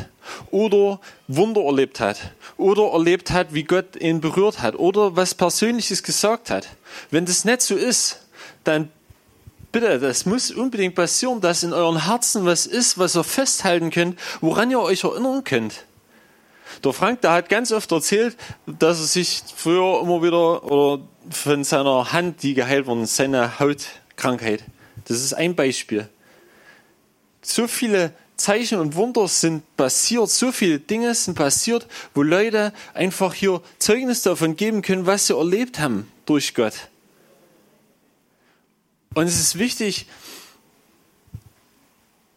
Oder Wunder erlebt hat. Oder erlebt hat, wie Gott ihn berührt hat. Oder was Persönliches gesagt hat. Wenn das nicht so ist, dann bitte, das muss unbedingt passieren, dass in euren Herzen was ist, was ihr festhalten könnt, woran ihr euch erinnern könnt. Der Frank, der hat ganz oft erzählt, dass er sich früher immer wieder oder von seiner Hand, die geheilt ist, seine Hautkrankheit. Das ist ein Beispiel. So viele Zeichen und Wunder sind passiert, so viele Dinge sind passiert, wo Leute einfach hier Zeugnis davon geben können, was sie erlebt haben durch Gott. Und es ist wichtig,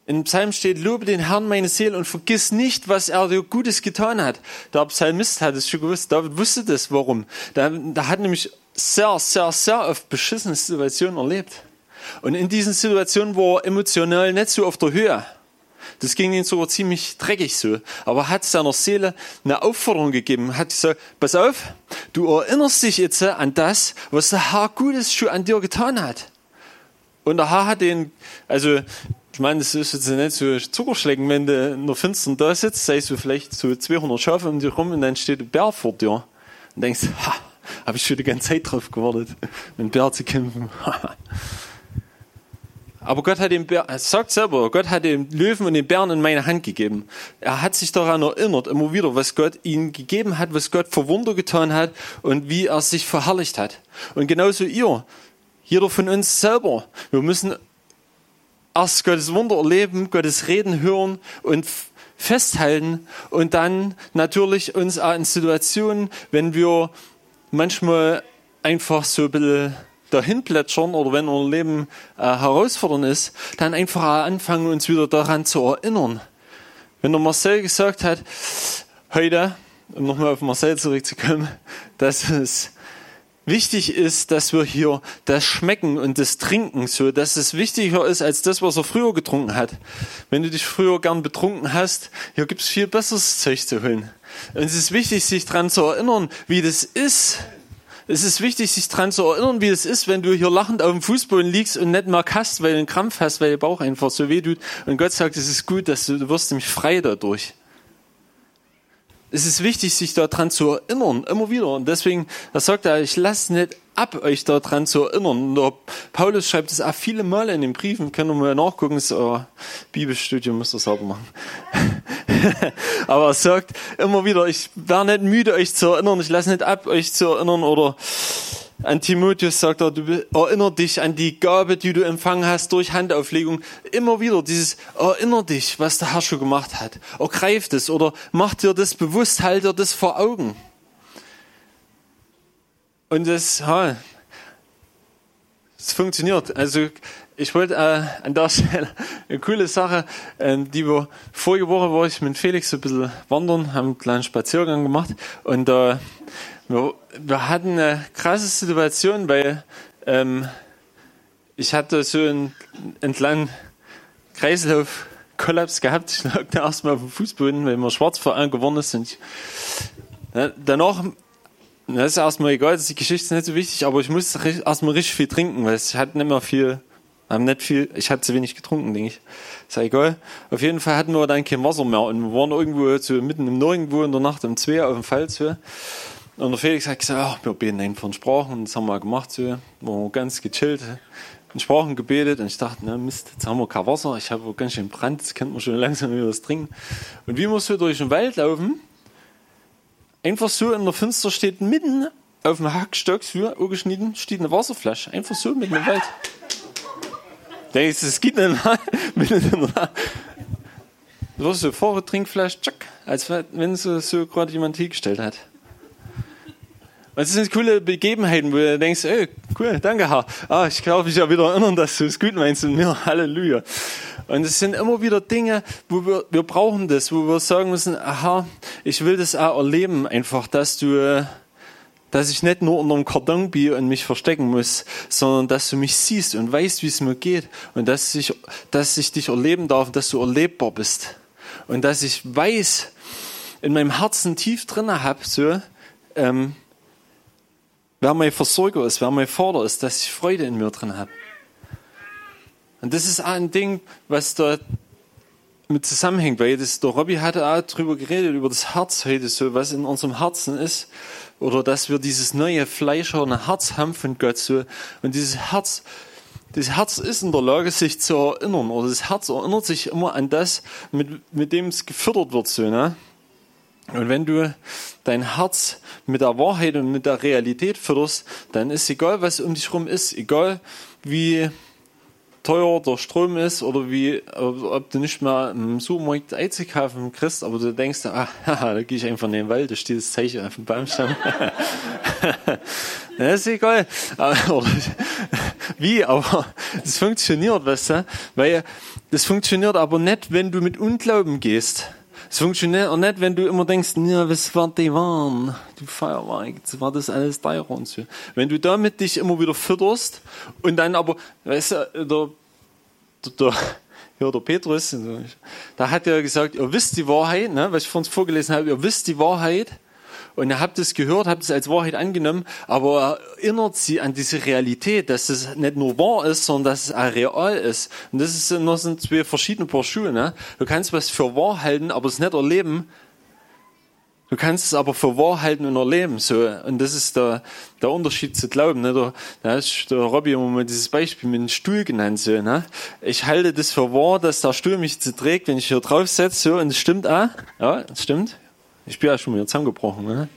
im Psalm steht, lobe den Herrn meine Seele und vergiss nicht, was er dir Gutes getan hat. Der Psalmist hat es schon gewusst. David wusste das, warum. Der hat nämlich sehr, sehr, sehr oft beschissene Situationen erlebt. Und in diesen Situationen war er emotional nicht so auf der Höhe. Das ging ihm sogar ziemlich dreckig so. Aber er hat seiner Seele eine Aufforderung gegeben. Hat gesagt, pass auf, du erinnerst dich jetzt an das, was der Herr Gutes schon an dir getan hat. Und der Herr hat den, also ich meine, das ist jetzt nicht so Zuckerschlecken, wenn du in der Finstern da sitzt, sei du vielleicht so 200 Schafe um dich rum und dann steht ein Bär vor dir. Und denkst, ha, habe ich schon die ganze Zeit drauf gewartet, mit dem Bär zu kämpfen. Aber Gott hat den Bär, sagt selber, Gott hat den Löwen und den Bären in meine Hand gegeben. Er hat sich daran erinnert, immer wieder, was Gott ihnen gegeben hat, was Gott für Wunder getan hat und wie er sich verherrlicht hat. Und genauso ihr, jeder von uns selber. Wir müssen erst Gottes Wunder erleben, Gottes Reden hören und festhalten und dann natürlich uns auch in Situationen, wenn wir manchmal einfach so ein bisschen dahin plätschern oder wenn unser Leben äh, herausfordernd ist, dann einfach anfangen, uns wieder daran zu erinnern. Wenn der Marcel gesagt hat, heute, um nochmal auf Marcel zurückzukommen, dass es wichtig ist, dass wir hier das Schmecken und das Trinken, so dass es wichtiger ist als das, was er früher getrunken hat. Wenn du dich früher gern betrunken hast, hier gibt's viel besseres Zeug zu holen. Und es ist wichtig, sich dran zu erinnern, wie das ist. Es ist wichtig, sich dran zu erinnern, wie es ist, wenn du hier lachend auf dem Fußboden liegst und nicht mehr hast, weil du einen Krampf hast, weil der Bauch einfach so weh tut. Und Gott sagt, es ist gut, dass du, du wirst nämlich frei dadurch es ist wichtig, sich daran zu erinnern, immer wieder. Und deswegen, da sagt er, ich lasse nicht ab, euch daran zu erinnern. Und Paulus schreibt es auch viele Male in den Briefen, können wir mal nachgucken, das oh, Bibelstudium müsst ihr selber machen. Aber er sagt immer wieder, ich werde nicht müde, euch zu erinnern, ich lasse nicht ab, euch zu erinnern oder an Timotheus sagt er, du erinner dich an die Gabe, die du empfangen hast durch Handauflegung. Immer wieder dieses erinner dich, was der Herr schon gemacht hat. Ergreif es oder mach dir das bewusst, halt dir das vor Augen. Und das, ja, das funktioniert. Also ich wollte äh, an der Stelle eine coole Sache, äh, die wir vorige Woche war ich mit Felix ein bisschen wandern, haben einen kleinen Spaziergang gemacht und äh, wir, wir hatten eine krasse Situation, weil ähm, ich hatte so einen entlang Kreislauf-Kollaps gehabt. Ich lag da erstmal auf dem Fußboden, weil mir schwarz vor allem geworden ist. Und ich, danach, das ist erstmal egal, das ist die Geschichte ist nicht so wichtig, aber ich musste erstmal richtig viel trinken, weil ich hatte nicht mehr viel, nicht viel, ich hatte zu wenig getrunken, denke ich. Ist ja egal. Auf jeden Fall hatten wir dann kein Wasser mehr und wir waren irgendwo so mitten im Nirgendwo in der Nacht um zwei auf dem Fels. Und der Felix hat gesagt, ach, wir beten einfach in Sprachen. Das haben wir gemacht, so. Wir ganz gechillt, in Sprachen gebetet. Und ich dachte, na Mist, jetzt haben wir kein Wasser. Ich habe ganz schön Brand, jetzt könnte man schon langsam wieder was trinken. Und wie wir so durch den Wald laufen, einfach so in der Finster steht mitten auf dem Hackstock, so angeschnitten, steht eine Wasserflasche. Einfach so mitten im Wald. Du, das geht nicht mehr? Das war so vorher Trinkflasche, tschack, als wenn so, so gerade jemand hingestellt hat. Und es sind coole Begebenheiten, wo du denkst, ey, cool, danke Herr. Ah, ich glaube, ich ja wieder erinnern, dass du es gut meinst mit mir. Halleluja. Und es sind immer wieder Dinge, wo wir, wir brauchen das, wo wir sagen müssen, aha, ich will das auch erleben, einfach, dass du, dass ich nicht nur unter dem Karton bin und mich verstecken muss, sondern dass du mich siehst und weißt, wie es mir geht und dass ich, dass ich dich erleben darf, dass du erlebbar bist und dass ich weiß, in meinem Herzen tief drin habe, so, ähm, wer mein Versorger ist, wer mein Vater ist, dass ich Freude in mir drin habe. Und das ist auch ein Ding, was da mit zusammenhängt, weil das, der Robby hatte auch drüber geredet, über das Herz heute, so was in unserem Herzen ist, oder dass wir dieses neue fleischerne Herz haben von Gott, so, und dieses Herz, das Herz ist in der Lage, sich zu erinnern, oder das Herz erinnert sich immer an das, mit, mit dem es gefördert wird, so, ne? Und wenn du dein Herz mit der Wahrheit und mit der Realität fütterst, dann ist egal, was um dich herum ist, egal wie teuer der Strom ist oder wie, ob du nicht mal im Supermarkt Einzelkaufen kriegst, aber du denkst, ah, da gehe ich einfach in den Wald, da steht das Zeichen auf dem Baumstamm. das ist egal. Wie, aber es funktioniert, weißt du? Weil das funktioniert aber nicht, wenn du mit Unglauben gehst. Es funktioniert auch nicht, wenn du immer denkst, ja, was war die waren, die Feuerwerk, jetzt war das alles teurer und so. Wenn du damit dich immer wieder fütterst und dann aber, weißt du, der, der, der ja, der Petrus, da hat er gesagt, ihr wisst die Wahrheit, ne, was ich vorhin vorgelesen habe, ihr wisst die Wahrheit und ihr habt es gehört, habt es als Wahrheit angenommen, aber erinnert sie an diese Realität, dass es nicht nur wahr ist, sondern dass es auch real ist. Und das ist, das sind zwei verschiedene Paar Schuhe. Ne? Du kannst was für wahr halten, aber es nicht erleben. Du kannst es aber für wahr halten und erleben. So. Und das ist der, der Unterschied zu glauben. Ne? Da, da ist der Robby immer mal dieses Beispiel mit dem Stuhl genannt. So, ne? Ich halte das für wahr, dass der Stuhl mich zu trägt, wenn ich hier drauf setze. So, und es stimmt auch. Ja, es stimmt. Ich bin ja schon wieder zusammengebrochen. Ne?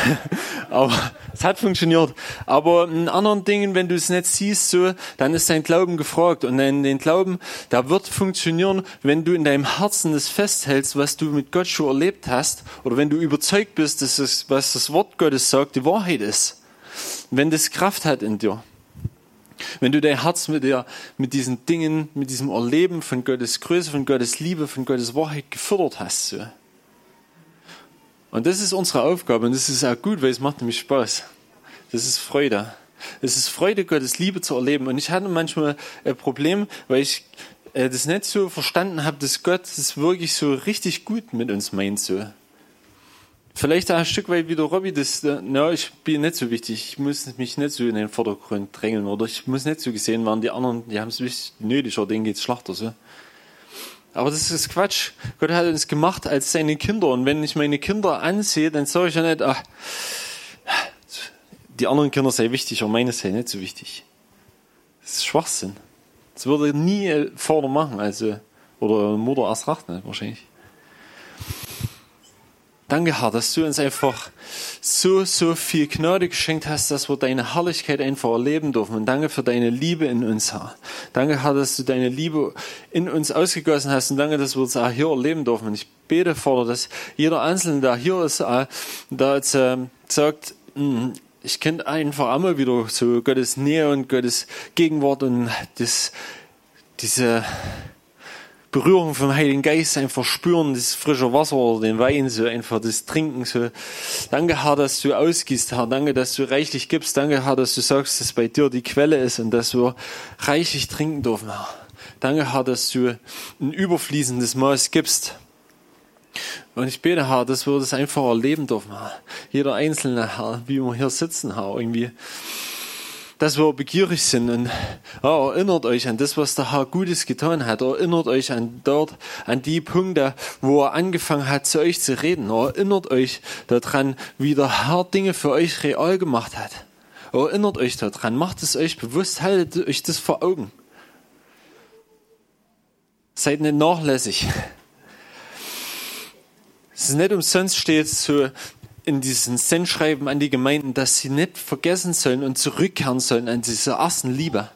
Aber es hat funktioniert. Aber in anderen Dingen, wenn du es nicht siehst, so, dann ist dein Glauben gefragt. Und dein, den Glauben, der wird funktionieren, wenn du in deinem Herzen das festhältst, was du mit Gott schon erlebt hast. Oder wenn du überzeugt bist, dass es, was das Wort Gottes sagt, die Wahrheit ist. Wenn das Kraft hat in dir. Wenn du dein Herz mit, der, mit diesen Dingen, mit diesem Erleben von Gottes Größe, von Gottes Liebe, von Gottes Wahrheit gefördert hast. So. Und das ist unsere Aufgabe und das ist auch gut, weil es macht nämlich Spaß. Das ist Freude. Es ist Freude, Gottes Liebe zu erleben. Und ich hatte manchmal ein Problem, weil ich äh, das nicht so verstanden habe, dass Gott das wirklich so richtig gut mit uns meint. So. Vielleicht auch ein Stück weit wie der Robby, das, äh, na, ich bin nicht so wichtig. Ich muss mich nicht so in den Vordergrund drängeln oder ich muss nicht so gesehen werden. Die anderen, die haben es nötig oder denen geht's schlechter. So. Aber das ist Quatsch. Gott hat uns gemacht als seine Kinder. Und wenn ich meine Kinder ansehe, dann sage ich ja nicht, ach, die anderen Kinder sei wichtig, aber meine sei nicht so wichtig. Das ist Schwachsinn. Das würde nie Vater machen, also, oder Mutter erst recht nicht, wahrscheinlich. Danke, Herr, dass du uns einfach so, so viel Gnade geschenkt hast, dass wir deine Herrlichkeit einfach erleben dürfen. Und danke für deine Liebe in uns, Herr. Danke, Herr, dass du deine Liebe in uns ausgegossen hast. Und danke, dass wir es auch hier erleben dürfen. Und ich bete, Vater, dass jeder Einzelne, der hier ist, äh, da jetzt äh, sagt, hm, ich kenne einfach einmal wieder so Gottes Nähe und Gottes Gegenwart und das, diese, Berührung vom Heiligen Geist einfach spüren, das frische Wasser oder den Wein, so einfach das Trinken, so. Danke, Herr, dass du ausgießt, Herr. Danke, dass du reichlich gibst. Danke, Herr, dass du sagst, dass bei dir die Quelle ist und dass wir reichlich trinken dürfen, Herr. Danke, Herr, dass du ein überfließendes Maß gibst. Und ich bete, Herr, dass wir das einfach erleben dürfen, Herr. Jeder Einzelne, Herr, wie wir hier sitzen, Herr, irgendwie dass wir begierig sind. Und ja, erinnert euch an das, was der Herr Gutes getan hat. Erinnert euch an dort, an die Punkte, wo er angefangen hat, zu euch zu reden. Erinnert euch daran, wie der Herr Dinge für euch real gemacht hat. Erinnert euch daran, macht es euch bewusst, haltet euch das vor Augen. Seid nicht nachlässig. Es ist nicht umsonst steht so, in diesen Sendschreiben an die Gemeinden, dass sie nicht vergessen sollen und zurückkehren sollen an diese ersten Liebe.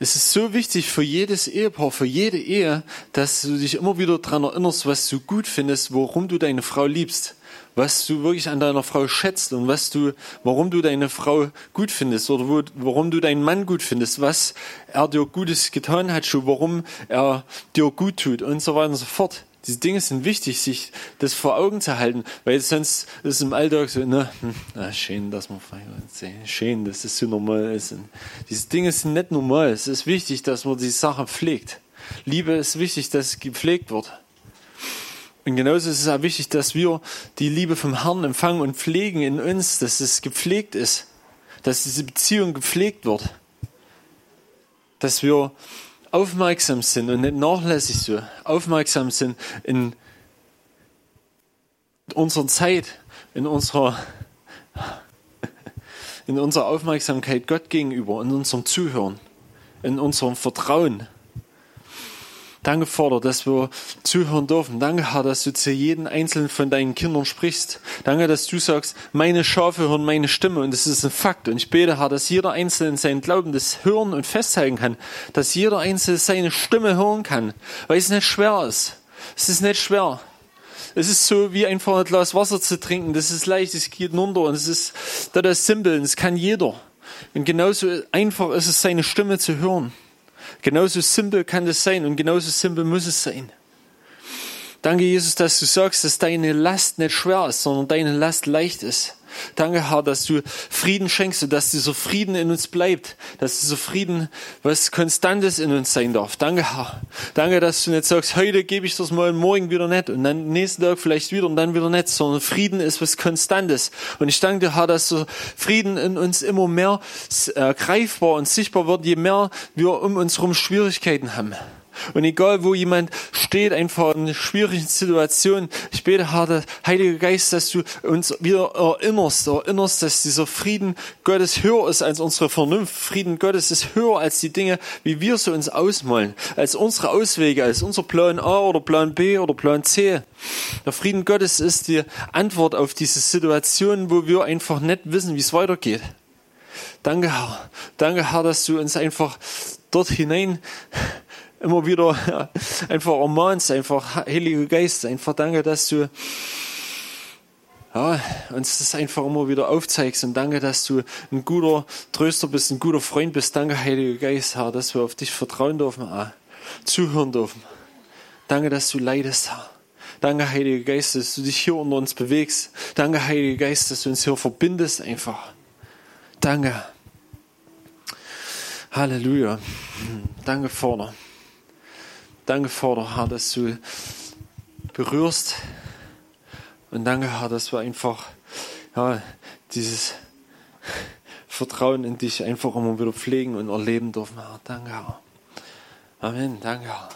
Es ist so wichtig für jedes Ehepaar, für jede Ehe, dass du dich immer wieder daran erinnerst, was du gut findest, warum du deine Frau liebst. was du wirklich an deiner Frau schätzt und was du, warum du deine Frau gut findest oder wo, warum du deinen Mann gut findest, was er dir Gutes getan hat, schon warum er dir gut tut und so weiter und so fort. Diese Dinge sind wichtig, sich das vor Augen zu halten, weil sonst ist es im Alltag so, hm, na schön, dass man sehen, schön, dass das so normal ist. Und diese Dinge sind nicht normal. Es ist wichtig, dass man die Sache pflegt. Liebe ist wichtig, dass es gepflegt wird. Und genauso ist es auch wichtig, dass wir die Liebe vom Herrn empfangen und pflegen in uns, dass es gepflegt ist, dass diese Beziehung gepflegt wird, dass wir aufmerksam sind und nicht nachlässig so, aufmerksam sind in unserer Zeit, in unserer, in unserer Aufmerksamkeit Gott gegenüber, in unserem Zuhören, in unserem Vertrauen. Danke, Vater, dass wir zuhören dürfen. Danke, Herr, dass du zu jedem einzelnen von deinen Kindern sprichst. Danke, dass du sagst, meine Schafe hören meine Stimme und das ist ein Fakt. Und ich bete, Herr, dass jeder Einzelne sein Glauben das hören und festhalten kann. Dass jeder Einzelne seine Stimme hören kann. Weil es nicht schwer ist. Es ist nicht schwer. Es ist so wie einfach ein Glas Wasser zu trinken. Das ist leicht, es geht runter und es ist, das ist simpel und es kann jeder. Und genauso einfach ist es, seine Stimme zu hören. Genauso simpel kann das sein und genauso simpel muss es sein. Danke, Jesus, dass du sagst, dass deine Last nicht schwer ist, sondern deine Last leicht ist. Danke, Herr, dass du Frieden schenkst und dass dieser Frieden in uns bleibt, dass dieser Frieden was Konstantes in uns sein darf. Danke, Herr. Danke, dass du nicht sagst, heute gebe ich das mal und morgen wieder nicht und dann nächsten Tag vielleicht wieder und dann wieder nicht, sondern Frieden ist was Konstantes. Und ich danke dir, Herr, dass so Frieden in uns immer mehr äh, greifbar und sichtbar wird, je mehr wir um uns herum Schwierigkeiten haben. Und egal, wo jemand steht, einfach in schwierigen Situation, ich bete, Herr, Heiliger Geist, dass du uns wieder erinnerst, erinnerst, dass dieser Frieden Gottes höher ist als unsere Vernunft. Frieden Gottes ist höher als die Dinge, wie wir sie uns ausmalen, als unsere Auswege, als unser Plan A oder Plan B oder Plan C. Der Frieden Gottes ist die Antwort auf diese Situation, wo wir einfach nicht wissen, wie es weitergeht. Danke, Herr. Danke, Herr, dass du uns einfach dort hinein immer wieder einfach ermahnst, einfach Heiliger Geist, einfach danke, dass du ja, uns das einfach immer wieder aufzeigst und danke, dass du ein guter Tröster bist, ein guter Freund bist. Danke, Heiliger Geist, Herr, dass wir auf dich vertrauen dürfen, ah, zuhören dürfen. Danke, dass du leidest, Herr. Danke, Heiliger Geist, dass du dich hier unter uns bewegst. Danke, Heiliger Geist, dass du uns hier verbindest einfach. Danke. Halleluja. Danke, Vater. Danke, Vater, Herr, dass du berührst. Und danke, Herr, dass wir einfach ja, dieses Vertrauen in dich einfach immer wieder pflegen und erleben dürfen, Herr. Danke, Herr. Amen. Danke, Herr.